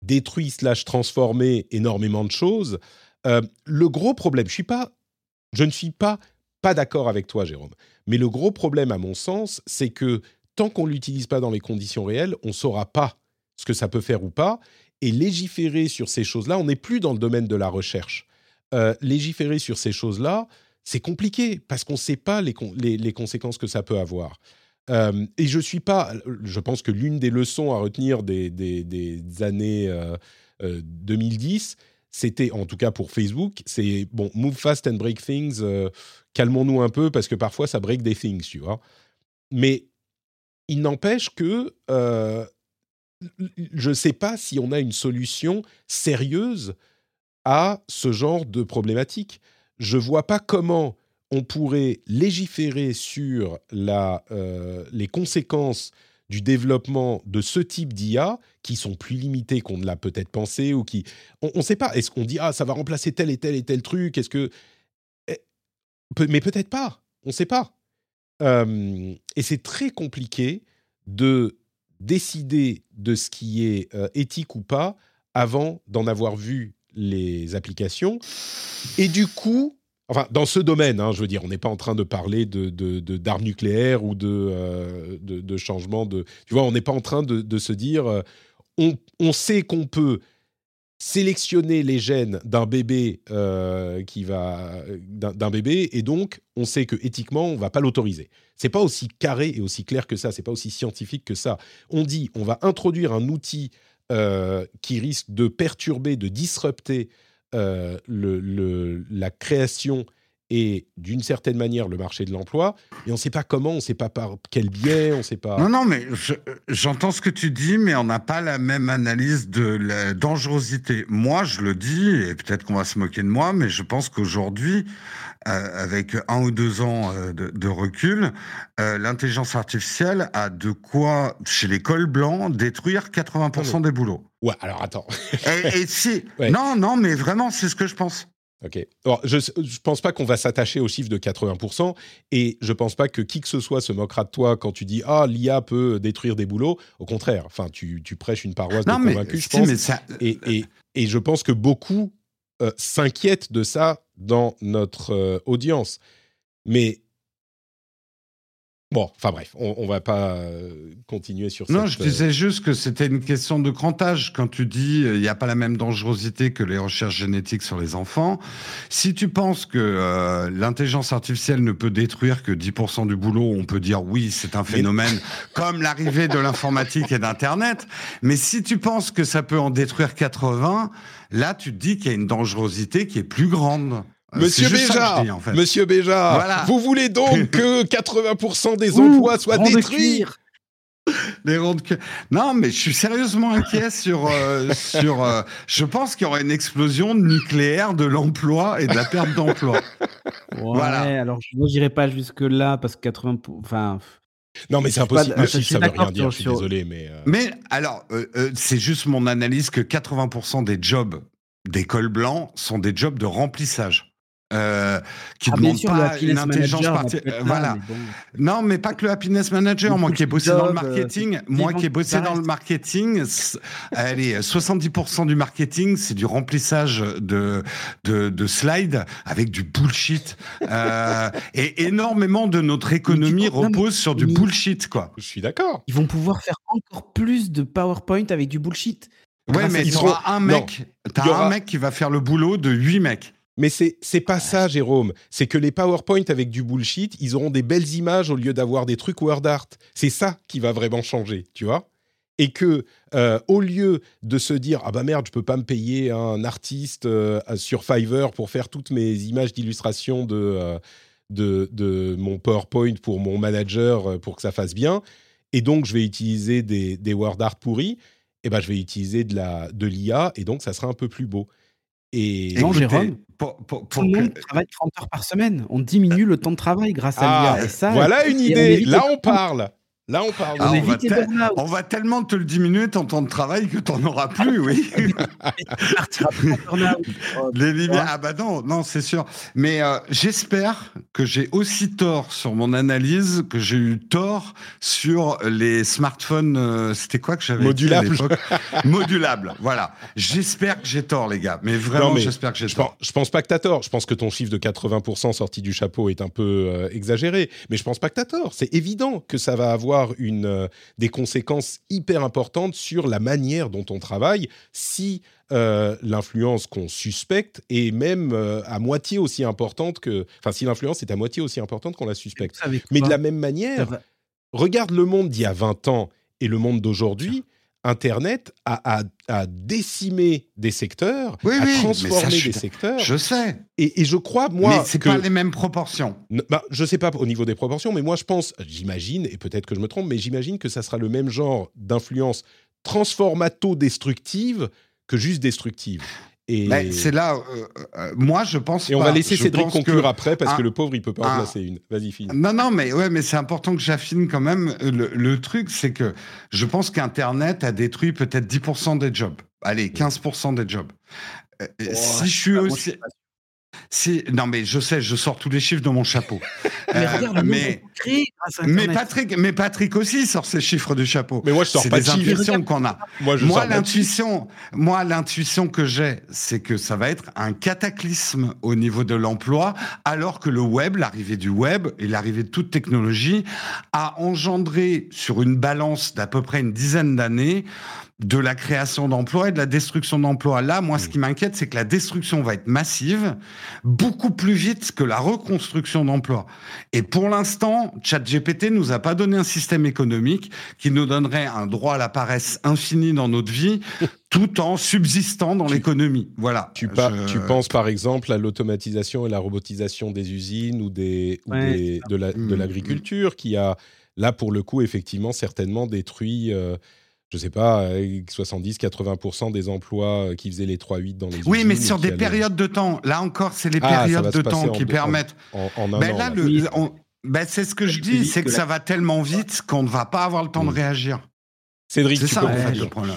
détruit slash transformé énormément de choses. Euh, le gros problème, je, suis pas, je ne suis pas pas d'accord avec toi Jérôme, mais le gros problème à mon sens, c'est que tant qu'on ne l'utilise pas dans les conditions réelles, on ne saura pas ce que ça peut faire ou pas, et légiférer sur ces choses-là, on n'est plus dans le domaine de la recherche. Euh, légiférer sur ces choses-là, c'est compliqué parce qu'on ne sait pas les, conséquences que ça peut avoir. Euh, et je suis pas. Je pense que l'une des leçons à retenir des, années 2010, euh, c'était, en tout cas pour Facebook, c'est bon, move fast and break things. Calmons-nous un peu parce que parfois ça break des things, tu vois. Mais il n'empêche que je ne sais pas si on a une solution sérieuse à ce genre de problématique. Je vois pas comment on pourrait légiférer sur la, euh, les conséquences du développement de ce type d'IA qui sont plus limitées qu'on ne l'a peut-être pensé ou qui on ne sait pas. Est-ce qu'on dit ah ça va remplacer tel et tel et tel truc? Est-ce que eh, mais peut-être pas. On ne sait pas. Et c'est très compliqué de décider de ce qui est euh, éthique ou pas avant d'en avoir vu les applications. Et du coup, enfin, dans ce domaine, hein, je veux dire, on n'est pas en train de parler de, d'armes nucléaires ou de, euh, de, changement de. Tu vois, on n'est pas en train de, se dire. Euh, on, on, sait qu'on peut sélectionner les gènes d'un bébé euh, qui va d'un, bébé et donc on sait que éthiquement on va pas l'autoriser. C'est pas aussi carré et aussi clair que ça, c'est pas aussi scientifique que ça. On dit on va introduire un outil euh, qui risque de perturber, de disrupter euh, la création et d'une certaine manière le marché de l'emploi. Et on ne sait pas comment, on ne sait pas par quel biais, on ne sait pas. Non, non, mais j'entends ce que tu dis, mais on n'a pas la même analyse de la dangerosité. Moi, je le dis, et peut-être qu'on va se moquer de moi, mais je pense qu'aujourd'hui, euh, avec un ou deux ans euh, de, recul, euh, l'intelligence artificielle a de quoi, chez les cols blancs, détruire 80% des boulots. Ouais, alors attends. et, si. Non, non, mais vraiment, c'est ce que je pense. Ok. Alors, je ne pense pas qu'on va s'attacher au chiffre de 80%, et je ne pense pas que qui que ce soit se moquera de toi quand tu dis Ah, l'IA peut détruire des boulots. Au contraire, enfin, tu, tu prêches une paroisse de convaincus, je pense. ça... et, et, et, je pense que beaucoup euh, s'inquiètent de ça dans notre euh, audience. Mais Bon, enfin bref, on, ne va pas euh, continuer sur ça. Non, je disais juste que c'était une question de crantage. Quand tu dis il n'y a pas la même dangerosité que les recherches génétiques sur les enfants, si tu penses que l'intelligence artificielle ne peut détruire que 10% du boulot, on peut dire oui, c'est un phénomène comme l'arrivée de l'informatique et d'Internet. Mais si tu penses que ça peut en détruire 80, Là, tu te dis qu'il y a une dangerosité qui est plus grande. Euh, Monsieur Béja, Monsieur Béja, vous voulez donc que 80% des emplois soient détruits les rondes Non, mais je suis sérieusement inquiet sur euh, sur. Euh, je pense qu'il y aura une explosion nucléaire de l'emploi et de la perte d'emploi. voilà. Alors je n'irai pas jusque là parce que 80. Enfin. Non, mais c'est impossible. Pas, ça veut rien dire. Je suis désolé, mais. Euh, mais alors, c'est juste mon analyse que 80% des jobs des cols blancs sont des jobs de remplissage. Euh, qui Ah, ne sûr, le pas une intelligence particulière. Voilà. mais bon. Non, mais pas que le happiness manager. Le Moi qui ai bossé dans le euh, marketing, moi qui ai bossé dans le marketing, allez, 70% du marketing, c'est du remplissage de, de, de slides avec du bullshit. Euh, et énormément de notre économie non, repose sur du bullshit, quoi. Je suis d'accord. Ils vont pouvoir faire encore plus de PowerPoint avec du bullshit. Ouais, Grâce mais tu un mec, t'as Il y aura- un mec qui va faire le boulot de 8 mecs. Mais c'est c'est pas ça, Jérôme. C'est que les PowerPoint avec du bullshit, ils auront des belles images au lieu d'avoir des trucs word art. C'est ça qui va vraiment changer, tu vois. Et que euh, au lieu de se dire ah bah merde, je peux pas me payer un artiste euh, sur Fiverr pour faire toutes mes images d'illustration de, euh, de de mon PowerPoint pour mon manager pour que ça fasse bien, et donc je vais utiliser des, des word art pourris, et ben je vais utiliser de la de l'IA et donc ça sera un peu plus beau. Et Non, Écoutez, Jérôme, pour- pour- Tout le que- monde travaille 30 heures par semaine. On diminue le temps de travail grâce à Ah, l'IA. Voilà une idée. Là, on parle. Là, on parle. Ah, On va. On va tellement te le diminuer ton temps de travail que t'en auras plus, oui. Les lumières. vois. Ah bah non, non, c'est sûr. Mais euh, j'espère que j'ai aussi tort sur mon analyse que j'ai eu tort sur les smartphones. euh, C'était quoi que j'avais dit à Modulables. l'époque Modulables. Voilà. J'espère que j'ai tort, les gars. Mais vraiment, j'espère que j'ai pense, tort. je pense pas que t'as tort. Je pense que ton chiffre de 80% sorti du chapeau est un peu euh, exagéré. Mais je pense pas que t'as tort. C'est évident que ça va avoir une, euh, des conséquences hyper importantes sur la manière dont on travaille si euh, l'influence qu'on suspecte est même euh, à moitié aussi importante que. Enfin, si l'influence est à moitié aussi importante qu'on la suspecte. Mais de la même manière, regarde le monde d'il y a 20 ans et le monde d'aujourd'hui. Internet a, a- a décimé des secteurs, Oui, a oui, mais ça, transformé des secteurs. Je sais. Et, et je crois, moi, mais c'est pas les mêmes proportions. Ne- bah, je sais pas au niveau des proportions, mais moi je pense, j'imagine, et peut-être que je me trompe, mais j'imagine que ça sera le même genre d'influence transformato-destructive que juste destructive. Et, Mais c'est là. euh, euh, moi, je pense. et on pas. va laisser Je Cédric conclure que- après parce un- que le pauvre il peut pas en placer une. Vas-y, fine. Non, non, mais ouais, mais c'est important que j'affine quand même. Le, le truc, c'est que je pense qu'Internet a détruit peut-être 10% des jobs. Allez, 15% des jobs. Euh, Oh, si je suis moi, je aussi, non, mais je sais, je sors tous les chiffres de mon chapeau. Mais Euh, regarde mais. Patrick, mais Patrick aussi sort ses chiffres du chapeau. Mais moi je sors C'est pas des de chiffres. intuitions qu'on a. Moi Moi, l'intuition, moi, l'intuition que j'ai, c'est que ça va être un cataclysme au niveau de l'emploi, alors que le web, l'arrivée du web et l'arrivée de toute technologie a engendré sur une balance d'à peu près une dizaine d'années de la création d'emplois et de la destruction d'emplois. Là, moi, ce qui m'inquiète, c'est que la destruction va être massive, beaucoup plus vite que la reconstruction d'emplois. Et pour l'instant, ChatGPT nous a pas donné un système économique qui nous donnerait un droit à la paresse infini dans notre vie, tout en subsistant dans l'économie. Voilà. Tu, pa- Je- tu penses par exemple à l'automatisation et la robotisation des usines ou, des, ou Ouais, des- de la- de Mm, l'agriculture qui a, là pour le coup, effectivement, certainement détruit, euh, je sais pas, euh, 70-80% des emplois euh, qui faisaient les 3-8 dans les usines. Oui, mais sur des allaient périodes de temps. Là encore, c'est les Ah, périodes de temps qui deux- permettent. En, en un Ben an, là, là. le- Oui. on- ben c'est ce que je dis, c'est que que ça va tellement vite qu'on ne va pas avoir le temps de Mm. réagir. Cédric, C'est tu ça, peux en fait, le problème.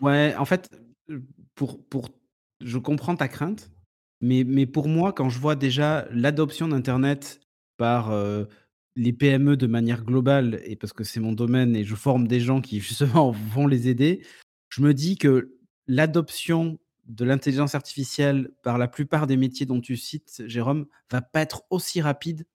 Ouais, en fait, euh, pour, pour, je comprends ta crainte, mais, mais pour moi, quand je vois déjà l'adoption d'Internet par euh, les PME de manière globale, et parce que c'est mon domaine et je forme des gens qui justement vont les aider, je me dis que l'adoption de l'intelligence artificielle par la plupart des métiers dont tu cites, Jérôme, va pas être aussi rapide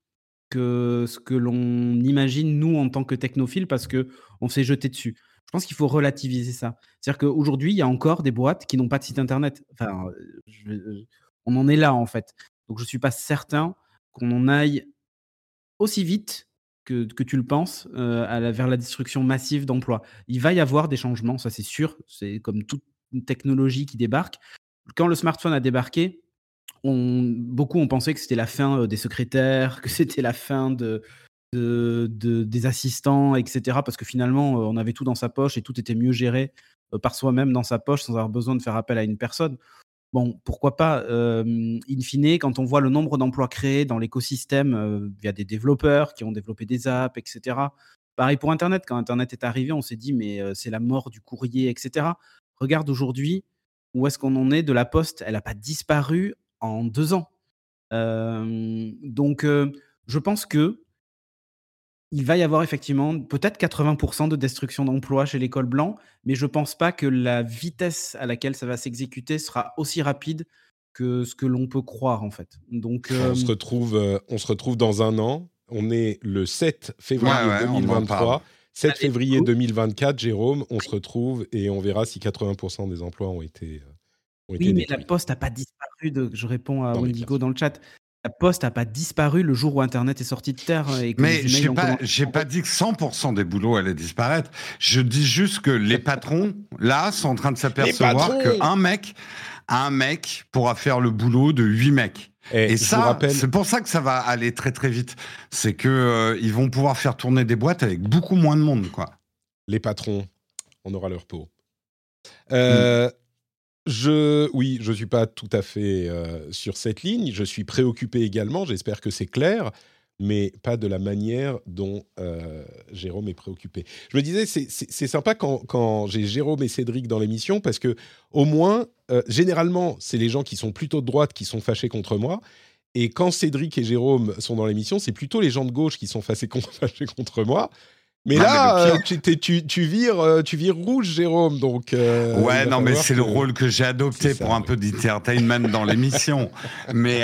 que ce que l'on imagine nous en tant que technophiles parce que on s'est jeté dessus. Je pense qu'il faut relativiser ça. C'est-à-dire qu'aujourd'hui, il y a encore des boîtes qui n'ont pas de site internet. Enfin, euh, euh, on en est là en fait. Donc je suis pas certain qu'on en aille aussi vite que, tu le penses euh, vers la destruction massive d'emplois. Il va y avoir des changements, ça c'est sûr. C'est comme toute technologie qui débarque. Quand le smartphone a débarqué, on, beaucoup ont pensé que c'était la fin euh, des secrétaires, que c'était la fin de, de- de- des assistants, etc. Parce que finalement, euh, on avait tout dans sa poche et tout était mieux géré par soi-même dans sa poche sans avoir besoin de faire appel à une personne. Bon, pourquoi pas, in fine, quand on voit le nombre d'emplois créés dans l'écosystème via des développeurs qui ont développé des apps, etc. Pareil pour Internet, quand Internet est arrivé, on s'est dit, mais c'est la mort du courrier, etc. Regarde aujourd'hui où est-ce qu'on en est de la poste, elle n'a pas disparu en deux ans. donc, je pense que il va y avoir effectivement peut-être 80% de destruction d'emplois chez l'école blanc, mais je pense pas que la vitesse à laquelle ça va s'exécuter sera aussi rapide que ce que l'on peut croire en fait. Donc on se retrouve on se retrouve dans un an, on est le 7 février 2023. 7 février 2024, Jérôme, on se retrouve et on verra si 80% des emplois ont été. Ont oui, mais la poste n'a pas disparu. De... Je réponds à Wendigo dans le chat. La poste n'a pas disparu le jour où Internet est sorti de terre. Et mais je n'ai pas, pas dit que 100% des boulots allaient disparaître. Je dis juste que les patrons, là, sont en train de s'apercevoir qu'un mec, un mec pourra faire le boulot de 8 mecs. Et, ça, c'est pour ça que ça va aller très très vite. C'est que euh, ils vont pouvoir faire tourner des boîtes avec beaucoup moins de monde, quoi. Les patrons, on aura leur peau. Euh, oui, je suis pas tout à fait euh, sur cette ligne. Je suis préoccupé également. J'espère que c'est clair mais pas de la manière dont euh, Jérôme est préoccupé. Je me disais, c'est sympa quand, quand j'ai Jérôme et Cédric dans l'émission, parce que au moins, euh, généralement, c'est les gens qui sont plutôt de droite qui sont fâchés contre moi. Et quand Cédric et Jérôme sont dans l'émission, c'est plutôt les gens de gauche qui sont fâchés contre moi. Mais là, euh, tu, tu, tu, vires, tu vires rouge, Jérôme. Donc, ouais, non, mais c'est le rôle que j'ai adopté pour un peu d'entertainment dans l'émission. mais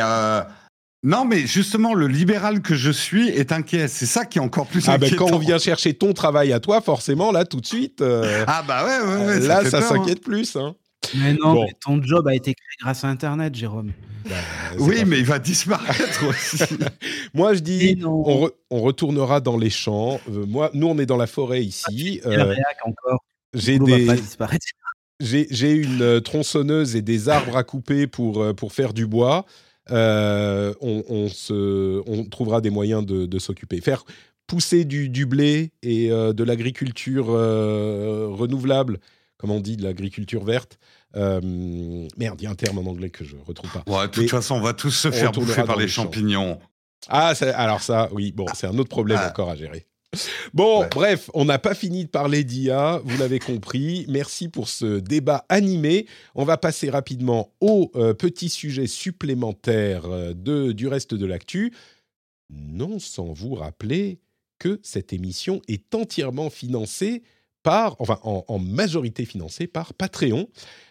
non, mais justement, le libéral que je suis est inquiet. C'est ça qui est encore plus ah ben, inquiétant. quand on vient chercher ton travail à toi, forcément, là, tout de suite. Euh, ah bah ouais, ouais, ouais Là, ça, hein. s'inquiète plus. Hein. Mais non, ton job a été créé grâce à Internet, Jérôme. Bah, oui, mais il va disparaître aussi. moi, je dis, on, retournera dans les champs. Euh, moi, nous, on est dans la forêt ici. Ah, euh, encore. J'ai des. J'ai une tronçonneuse et des arbres à couper pour, pour faire du bois. Euh, on, se, on, trouvera des moyens de, s'occuper. Faire pousser du, blé et euh, de l'agriculture euh, renouvelable, comme on dit, de l'agriculture verte. Merde, il y a un terme en anglais que je retrouve pas. de toute façon, on va tous se faire bouffer par les, champignons. Ah, alors ça, oui, bon, c'est un autre problème ah. encore à gérer. Bon, bref, on n'a pas fini de parler d'IA, vous l'avez compris. Merci pour ce débat animé. On va passer rapidement au euh, petit sujet supplémentaire euh, de, du reste de l'actu. Non sans vous rappeler que cette émission est entièrement financée par, enfin en, majorité financée par Patreon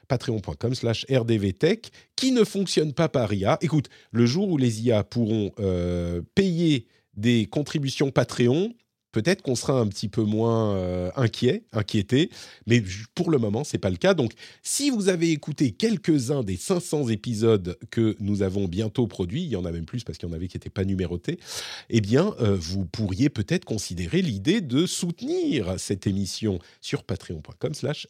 patreon.com slash rdvtech, qui ne fonctionne pas par IA. Écoute, le jour où les IA pourront euh, payer des contributions Patreon, peut-être qu'on sera un petit peu moins euh, inquiet, inquiété, mais pour le moment, c'est pas le cas. Donc, si vous avez écouté quelques-uns des 500 épisodes que nous avons bientôt produits, il y en a même plus parce qu'il y en avait qui n'étaient pas numérotés, eh bien, euh, vous pourriez peut-être considérer l'idée de soutenir cette émission sur patreon.com/slash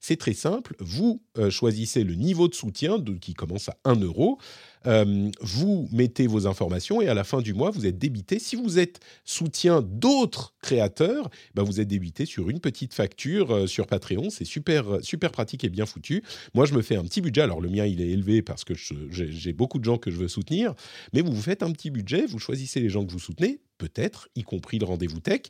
c'est très simple. Vous euh, choisissez le niveau de soutien qui commence à 1 euro. Euh, vous mettez vos informations et à la fin du mois, vous êtes débité. Si vous êtes soutien d'autres créateurs, ben vous êtes débité sur une petite facture euh, sur Patreon. C'est super, super pratique et bien foutu. Moi, je me fais un petit budget. Alors, le mien, il est élevé parce que j'ai beaucoup de gens que je veux soutenir. Mais vous vous faites un petit budget, vous choisissez les gens que vous soutenez, peut-être, y compris le rendez-vous tech.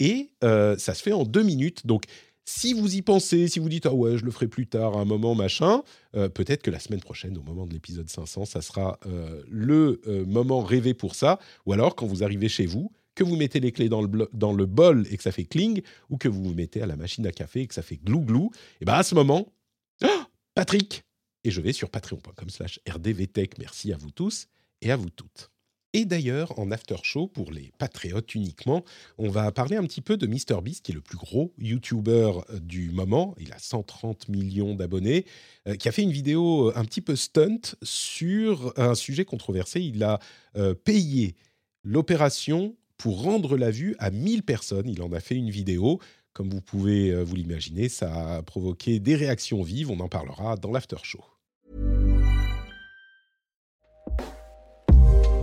Et ça se fait en deux minutes. Donc, si vous y pensez, si vous dites ah ouais, je le ferai plus tard, à un moment machin, euh, peut-être que la semaine prochaine, au moment de l'épisode 500, ça sera euh, le euh, moment rêvé pour ça. Ou alors, quand vous arrivez chez vous, que vous mettez les clés dans le, bol et que ça fait cling, ou que vous vous mettez à la machine à café et que ça fait glou glou, et bien à ce moment, ah, Patrick Et je vais sur patreon.com/slash rdvtech. Merci à vous tous et à vous toutes. Et d'ailleurs, en after show, pour les patriotes uniquement, on va parler un petit peu de MrBeast, qui est le plus gros YouTuber euh, du moment. Il a 130 millions d'abonnés, euh, qui a fait une vidéo euh, un petit peu stunt sur un sujet controversé. Il a payé l'opération pour rendre la vue à 1000 personnes. Il en a fait une vidéo. Comme vous pouvez vous l'imaginer, ça a provoqué des réactions vives. On en parlera dans l'after show.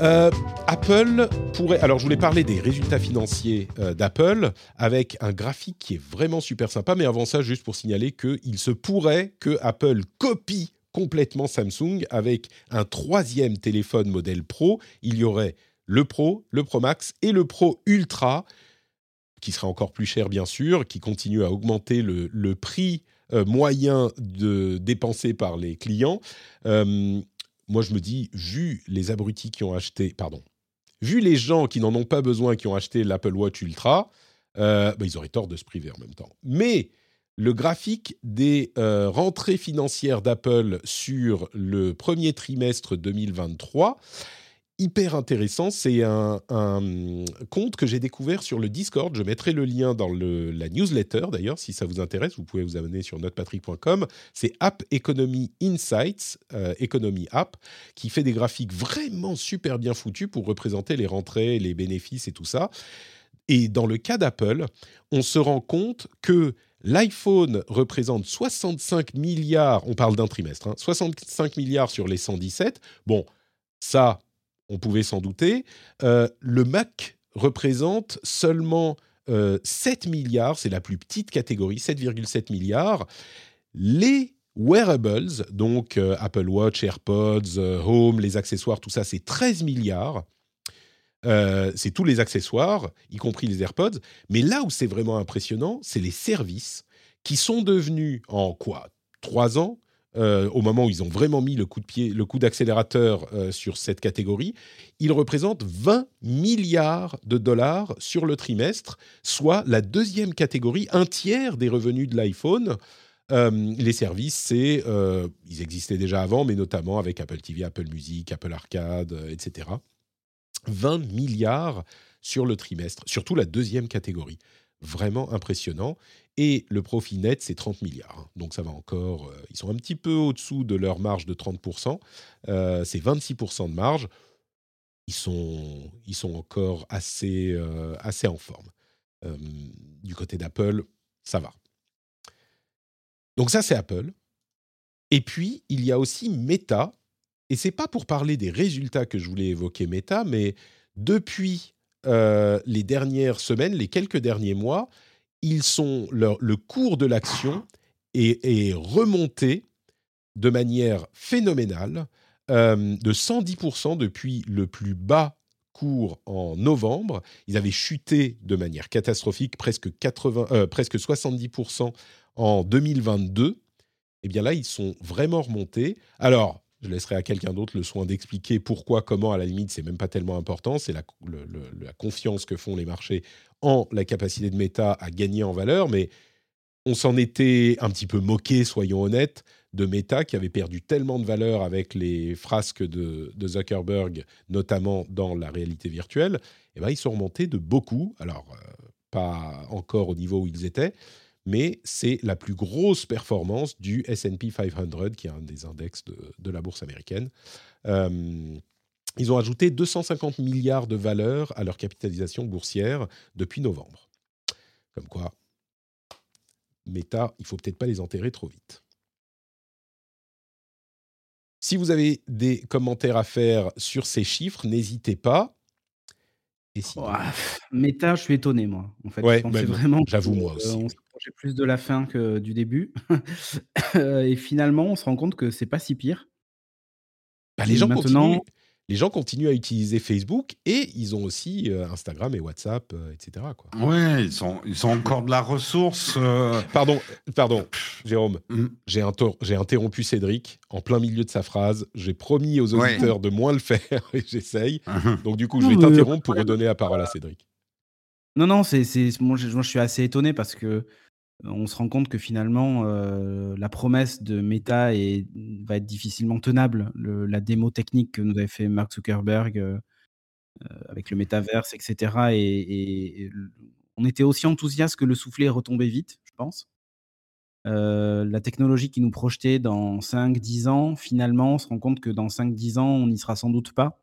Euh, Apple pourrait. Alors, je voulais parler des résultats financiers euh, d'Apple avec un graphique qui est vraiment super sympa. Mais avant ça, juste pour signaler qu'il se pourrait que Apple copie complètement Samsung avec un troisième téléphone modèle Pro. Il y aurait le Pro, le Pro Max et le Pro Ultra, qui serait encore plus cher, bien sûr, qui continue à augmenter le, prix euh, moyen de dépenser par les clients. Moi, je me dis, vu les abrutis qui ont acheté, pardon, vu les gens qui n'en ont pas besoin, qui ont acheté l'Apple Watch Ultra, euh, bah, ils auraient tort de se priver en même temps. Mais le graphique des euh, rentrées financières d'Apple sur le premier trimestre 2023, hyper intéressant. C'est un, compte que j'ai découvert sur le Discord. Je mettrai le lien dans le, la newsletter d'ailleurs, si ça vous intéresse. Vous pouvez vous abonner sur notrepatrick.com. C'est App Economy Insights, euh, Economy App, qui fait des graphiques vraiment super bien foutus pour représenter les rentrées, les bénéfices et tout ça. Et dans le cas d'Apple, on se rend compte que l'iPhone représente 65 milliards, on parle d'un trimestre, hein, 65 milliards sur les 117. Bon, ça, on pouvait s'en douter. Euh, le Mac représente seulement euh, 7 milliards, c'est la plus petite catégorie, 7,7 milliards. Les wearables, donc euh, Apple Watch, AirPods, euh, Home, les accessoires, tout ça, c'est 13 milliards. C'est tous les accessoires, y compris les AirPods. Mais là où c'est vraiment impressionnant, c'est les services qui sont devenus en quoi Trois ans euh, au moment où ils ont vraiment mis le coup d'accélérateur euh, sur cette catégorie, ils représentent 20 milliards de dollars sur le trimestre, soit la deuxième catégorie, un tiers des revenus de l'iPhone. Euh, les services, c'est, ils existaient déjà avant, mais notamment avec Apple TV, Apple Music, Apple Arcade, etc. 20 milliards sur le trimestre, surtout la deuxième catégorie. Vraiment impressionnant. Et le profit net, c'est 30 milliards. Donc ça va encore. euh, ils sont un petit peu au-dessous de leur marge de 30%. Euh, c'est 26% de marge. Ils sont, ils sont encore assez, euh, assez en forme. Du côté d'Apple, ça va. Donc ça, c'est Apple. Et puis, il y a aussi Meta. Et c'est pas pour parler des résultats que je voulais évoquer Meta, mais depuis euh, les dernières semaines, les quelques derniers mois, ils sont le cours de l'action est, est remonté de manière phénoménale, euh, de 110% depuis le plus bas cours en novembre. Ils avaient chuté de manière catastrophique, presque, 80, euh, presque 70% en 2022. Et bien là, ils sont vraiment remontés. Alors, je laisserai à quelqu'un d'autre le soin d'expliquer pourquoi, comment, à la limite, c'est même pas tellement important. C'est la, confiance que font les marchés en la capacité de Meta à gagner en valeur, mais on s'en était un petit peu moqué, soyons honnêtes, de Meta qui avait perdu tellement de valeur avec les frasques de, Zuckerberg, notamment dans la réalité virtuelle. Et ben, ils sont remontés de beaucoup. Alors, euh, pas encore au niveau où ils étaient, mais c'est la plus grosse performance du S&P 500, qui est un des index de, de la bourse américaine. Euh, ils ont ajouté 250 milliards de valeur à leur capitalisation boursière depuis novembre. Comme quoi, Meta, il faut peut-être pas les enterrer trop vite. Si vous avez des commentaires à faire sur ces chiffres, n'hésitez pas. Et pff, Méta, je suis étonné, moi. En fait, Ouais, je même, vraiment j'avoue, moi euh, aussi, on oui. S'approchait plus de la fin que du début. Et finalement, on se rend compte que c'est pas si pire. Bah, les gens Maintenant- continuent. les gens continuent à utiliser Facebook et ils ont aussi euh, Instagram et WhatsApp, euh, etc. Quoi. Ouais, ils ont, ils ont encore de la ressource. euh, Pardon, pardon, Jérôme, mm. j'ai inter- j'ai interrompu Cédric en plein milieu de sa phrase. J'ai promis aux Ouais. auditeurs de moins le faire et j'essaye. Mhm. Donc du coup, je vais t'interrompre pour redonner la parole à Cédric. Non, non, c'est, c'est, moi, je, moi, je suis assez étonné parce que euh, on se rend compte que finalement, euh, la promesse de Meta va être difficilement tenable. Le- la démo technique que nous avait fait Mark Zuckerberg euh, euh, avec le métaverse, etc. Et, on était aussi enthousiaste que le soufflet est retombé vite, je pense. La technologie qui nous projetait dans 5-10 ans, finalement, on se rend compte que dans 5-10 ans, on n'y sera sans doute pas.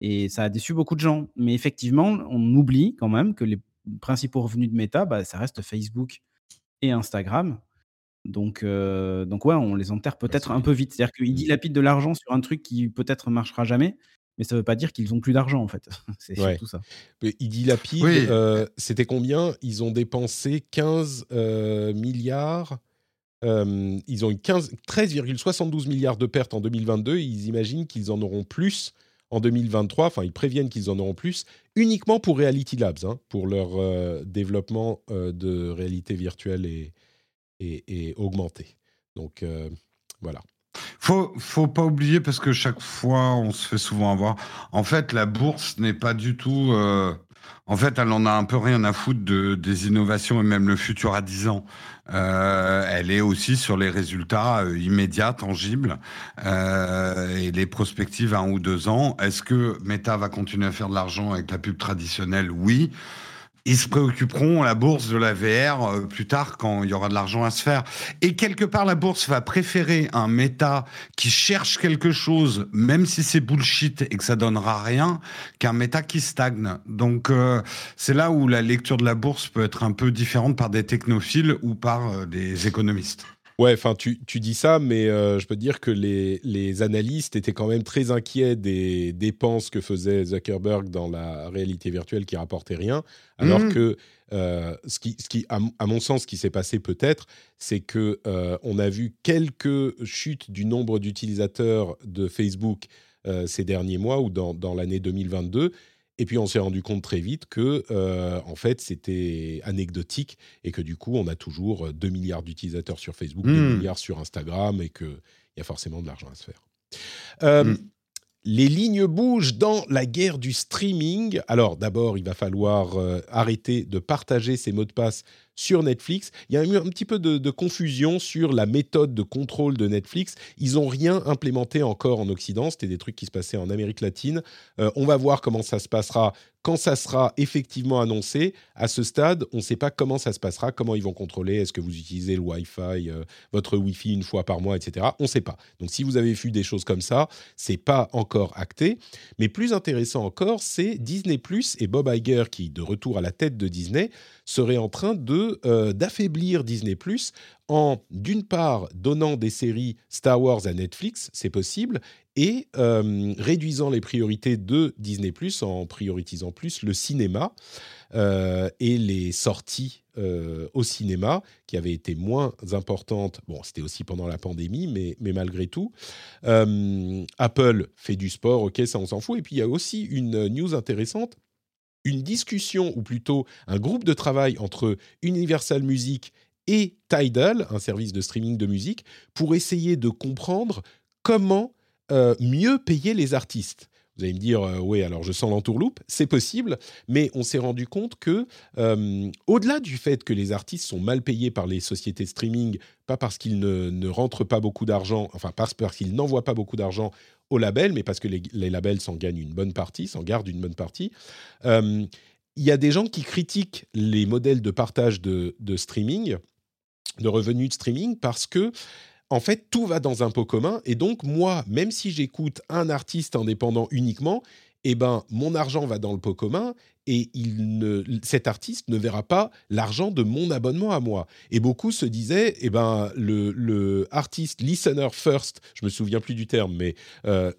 Et ça a déçu beaucoup de gens. Mais effectivement, on oublie quand même que les principaux revenus de Meta, bah, ça reste Facebook et Instagram. Donc, euh, donc ouais, on les enterre peut-être un peu vite. C'est-à-dire qu'ils dilapident de l'argent sur un truc qui peut-être marchera jamais, mais ça veut pas dire qu'ils ont plus d'argent en fait. C'est Ouais. surtout ça. Mais Il dit lapide, Oui. euh, c'était combien? Ils ont dépensé 15 euh, milliards. euh, ils ont eu 15 13,72 milliards de pertes en 2022. et ils imaginent qu'ils en auront plus en 2023. Enfin, ils préviennent qu'ils en auront plus uniquement pour Reality Labs, hein, pour leur euh, développement euh, de réalité virtuelle et, et, augmentée. Donc euh, voilà. Faut, faut pas oublier parce que chaque fois on se fait souvent avoir. En fait, la bourse n'est pas du tout. En fait, elle en a un peu rien à foutre de, des innovations et même le futur à 10 ans. Euh, elle est aussi sur les résultats euh, immédiats, tangibles euh, et les perspectives à un ou deux ans. Est-ce que Meta va continuer à faire de l'argent avec la pub traditionnelle? Oui. Ils se préoccuperont, la bourse de la VR, euh, plus tard quand il y aura de l'argent à se faire. Et quelque part, la bourse va préférer un méta qui cherche quelque chose, même si c'est bullshit et que ça donnera rien, qu'un méta qui stagne. Donc, euh, c'est là où la lecture de la bourse peut être un peu différente par des technophiles ou par euh, des économistes. Ouais, enfin, tu, tu dis ça, mais euh, je peux te dire que les, les analystes étaient quand même très inquiets des dépenses que faisait Zuckerberg dans la réalité virtuelle qui rapportait rien, alors Mhm. que euh, ce qui, ce qui à, à mon sens, ce qui s'est passé peut-être, c'est que euh, on a vu quelques chutes du nombre d'utilisateurs de Facebook ces derniers mois ou dans, dans l'année 2022. Et puis on s'est rendu compte très vite que, euh, en fait, c'était anecdotique et que du coup, on a toujours euh, 2 milliards d'utilisateurs sur Facebook, 2 Hmm. milliards sur Instagram et qu'il y a forcément de l'argent à se faire. Euh, Hmm. Les lignes bougent dans la guerre du streaming. Alors d'abord, il va falloir euh, arrêter de partager ses mots de passe sur Netflix. Il y a eu un petit peu de, confusion sur la méthode de contrôle de Netflix. Ils n'ont rien implémenté encore en Occident. C'était des trucs qui se passaient en Amérique latine. Euh, on va voir comment ça se passera quand ça sera effectivement annoncé. À ce stade, on ne sait pas comment ça se passera, comment ils vont contrôler. Est-ce que vous utilisez le Wi-Fi, euh, votre Wi-Fi une fois par mois, etc. On ne sait pas. Donc si vous avez vu des choses comme ça, c'est pas encore acté. Mais plus intéressant encore, c'est Disney Plus et Bob Iger qui, de retour à la tête de Disney, serait en train de euh, d'affaiblir Disney Plus en d'une part donnant des séries Star Wars à Netflix, c'est possible, et euh, réduisant les priorités de Disney Plus en prioritisant plus le cinéma euh, et les sorties au cinéma qui avaient été moins importantes. Bon, c'était aussi pendant la pandémie, mais, mais malgré tout. Apple fait du sport, ok, ça on s'en fout. Et puis il y a aussi une news intéressante une discussion, ou plutôt un groupe de travail entre Universal Music et Tidal, un service de streaming de musique, pour essayer de comprendre comment euh, mieux payer les artistes. Vous allez me dire, euh, oui, alors je sens l'entourloupe, c'est possible, mais on s'est rendu compte que, euh, au-delà du fait que les artistes sont mal payés par les sociétés de streaming, pas parce qu'ils ne, ne rentrent pas beaucoup d'argent, enfin parce, parce qu'ils n'envoient pas beaucoup d'argent au label, mais parce que les, les labels s'en gagnent une bonne partie, s'en gardent une bonne partie. Euh, il y a des gens qui critiquent les modèles de partage de, de streaming, de revenus de streaming, parce que en fait, tout va dans un pot commun. Et donc, moi, même si j'écoute un artiste indépendant uniquement, eh ben, mon argent va dans le pot commun et cet artiste ne verra pas l'argent de mon abonnement à moi. Et beaucoup se disaient, eh ben, le, artiste listener first, je me souviens plus du terme, mais euh,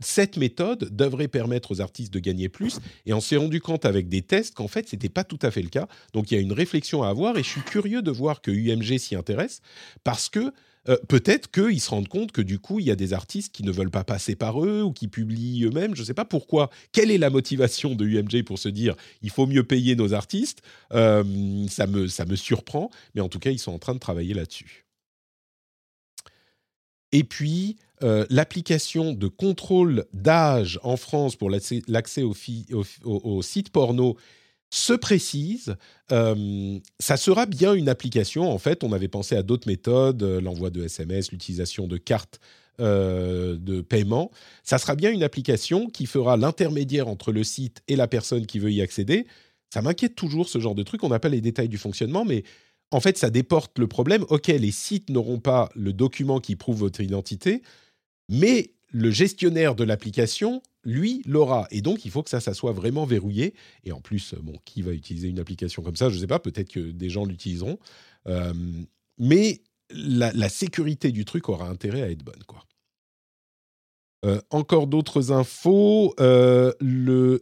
cette méthode devrait permettre aux artistes de gagner plus. Et on s'est rendu compte avec des tests qu'en fait, c'était pas tout à fait le cas. Donc, il y a une réflexion à avoir et je suis curieux de voir que UMG s'y intéresse parce que euh, peut-être qu'ils se rendent compte que du coup, il y a des artistes qui ne veulent pas passer par eux ou qui publient eux-mêmes. Je ne sais pas pourquoi. Quelle est la motivation de UMJ pour se dire il faut mieux payer nos artistes? Euh, ça, me, surprend, mais en tout cas, ils sont en train de travailler là-dessus. Et puis, euh, l'application de contrôle d'âge en France pour l'accès au, site porno se précise. Ça sera bien une application. En fait, on avait pensé à d'autres méthodes, euh, l'envoi de SMS, l'utilisation de cartes de paiement. Ça sera bien une application qui fera l'intermédiaire entre le site et la personne qui veut y accéder. Ça m'inquiète toujours ce genre de truc. On n'a pas les détails du fonctionnement, mais en fait, ça déporte le problème. OK, les sites n'auront pas le document qui prouve votre identité, mais le gestionnaire de l'application, lui, l'aura. Et donc, il faut que ça, ça soit vraiment verrouillé. Et en plus, bon, qui va utiliser une application comme ça Je ne sais pas, peut-être que des gens l'utiliseront. Euh, mais la, sécurité du truc aura intérêt à être bonne. Euh, encore d'autres infos. Euh,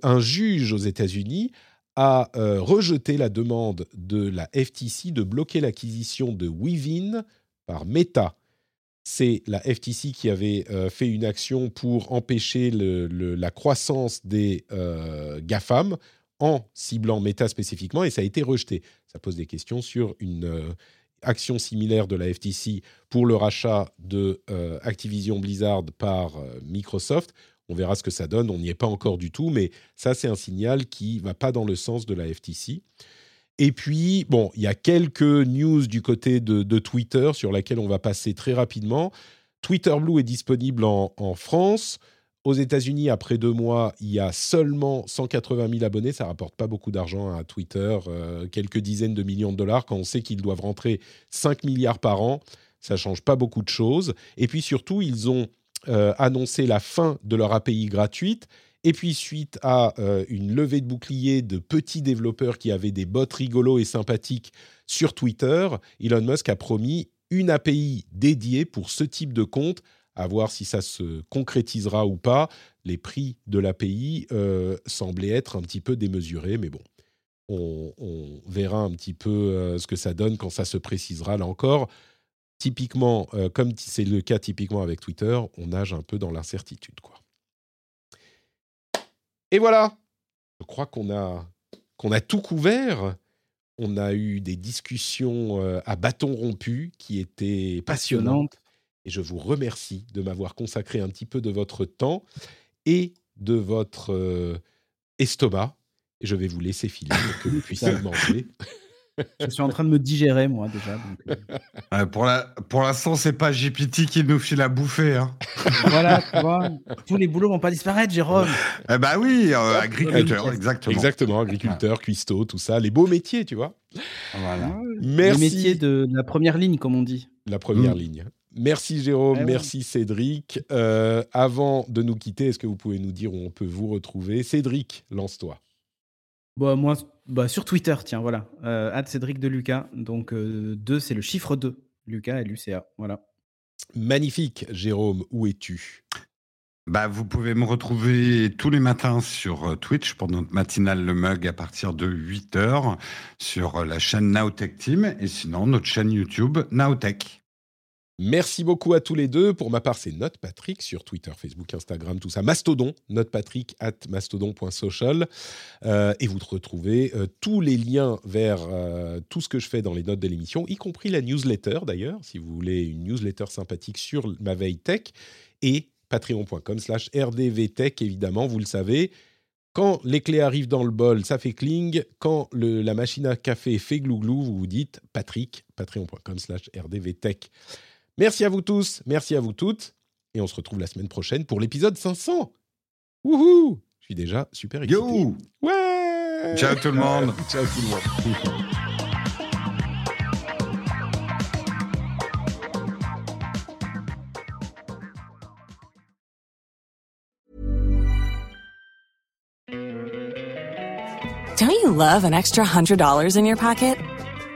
un juge aux États-Unis a rejeté la demande de la FTC de bloquer l'acquisition de Weavin par Meta. C'est la FTC qui avait euh, fait une action pour empêcher la croissance des euh, GAFAM en ciblant Meta spécifiquement et ça a été rejeté. Ça pose des questions sur une action similaire de la FTC pour le rachat de Activision Blizzard par Microsoft on verra ce que ça donne. On n'y est pas encore du tout, mais ça, c'est un signal qui va pas dans le sens de la FTC. Et puis, bon, il y a quelques news du côté de, Twitter sur laquelle on va passer très rapidement. Twitter Blue est disponible en, France. Aux États-Unis, après deux mois, il y a seulement 180 000 abonnés. Ça rapporte pas beaucoup d'argent à Twitter, euh, quelques dizaines de millions de dollars. Quand on sait qu'ils doivent rentrer 5 milliards par an, ça change pas beaucoup de choses. Et puis surtout, ils ont euh, annoncé la fin de leur API gratuite. Et puis, suite à euh, une levée de bouclier de petits développeurs qui avaient des bots rigolos et sympathiques sur Twitter, Elon Musk a promis une API dédiée pour ce type de compte, à voir si ça se concrétisera ou pas. Les prix de l'API euh, semblaient être un petit peu démesurés, mais bon, on, verra un petit peu ce que ça donne quand ça se précisera là encore typiquement, euh, comme c'est le cas typiquement avec Twitter, on nage un peu dans l'incertitude. quoi. Et voilà, je crois qu'on a, qu'on a tout couvert. On a eu des discussions euh, à bâton rompu qui étaient passionnantes. Et je vous remercie de m'avoir consacré un petit peu de votre temps et de votre euh, estomac. Et je vais vous laisser filer pour que vous puissiez manger. Je suis en train de me digérer, moi, déjà. Euh. pour la, pour l'instant, c'est pas GPT qui nous file à bouffer. Hein. voilà, tu vois. Tous les boulots vont pas disparaître, Jérôme. Eh bah oui, euh, agriculteur, exactement. Exactement, agriculteur, cuistot, tout ça. Les beaux métiers, tu vois. Voilà. Merci. Les métiers de la première ligne, comme on dit. La première mm. ligne. Merci Jérôme, eh merci Cédric. Euh, avant de nous quitter, est-ce que vous pouvez nous dire où on peut vous retrouver? Cédric, lance-toi. Bah, moi, bah, sur Twitter, tiens, voilà. Euh, Cédric de Lucas. Donc, 2, euh, c'est le chiffre 2. Lucas et Lucas. Voilà. Magnifique, Jérôme. Où es-tu? Bah, vous pouvez me retrouver tous les matins sur euh, Twitch pour notre matinale Le Mug à partir de 8h sur euh, la chaîne Nowtech Team et sinon notre chaîne YouTube Nowtech. Merci beaucoup à tous les deux. Pour ma part, c'est Note Patrick sur Twitter, Facebook, Instagram, tout ça. Mastodon, notepatrick at mastodon.social. Euh, et vous retrouvez euh, tous les liens vers euh, tout ce que je fais dans les notes de l'émission, y compris la newsletter d'ailleurs, si vous voulez une newsletter sympathique sur ma veille tech. Et patreon.com slash rdvtech, évidemment, vous le savez. Quand les clés arrivent dans le bol, ça fait cling. Quand la machine à café fait glouglou, vous vous dites Patrick, patreon.com slash rdvtech. Merci à vous tous, merci à vous toutes. Et on se retrouve la semaine prochaine pour l'épisode 500. Wouhou Je suis déjà super excité. Yo Ouais Ciao tout le monde Ciao tout le monde Don't you love an extra $100 in your pocket?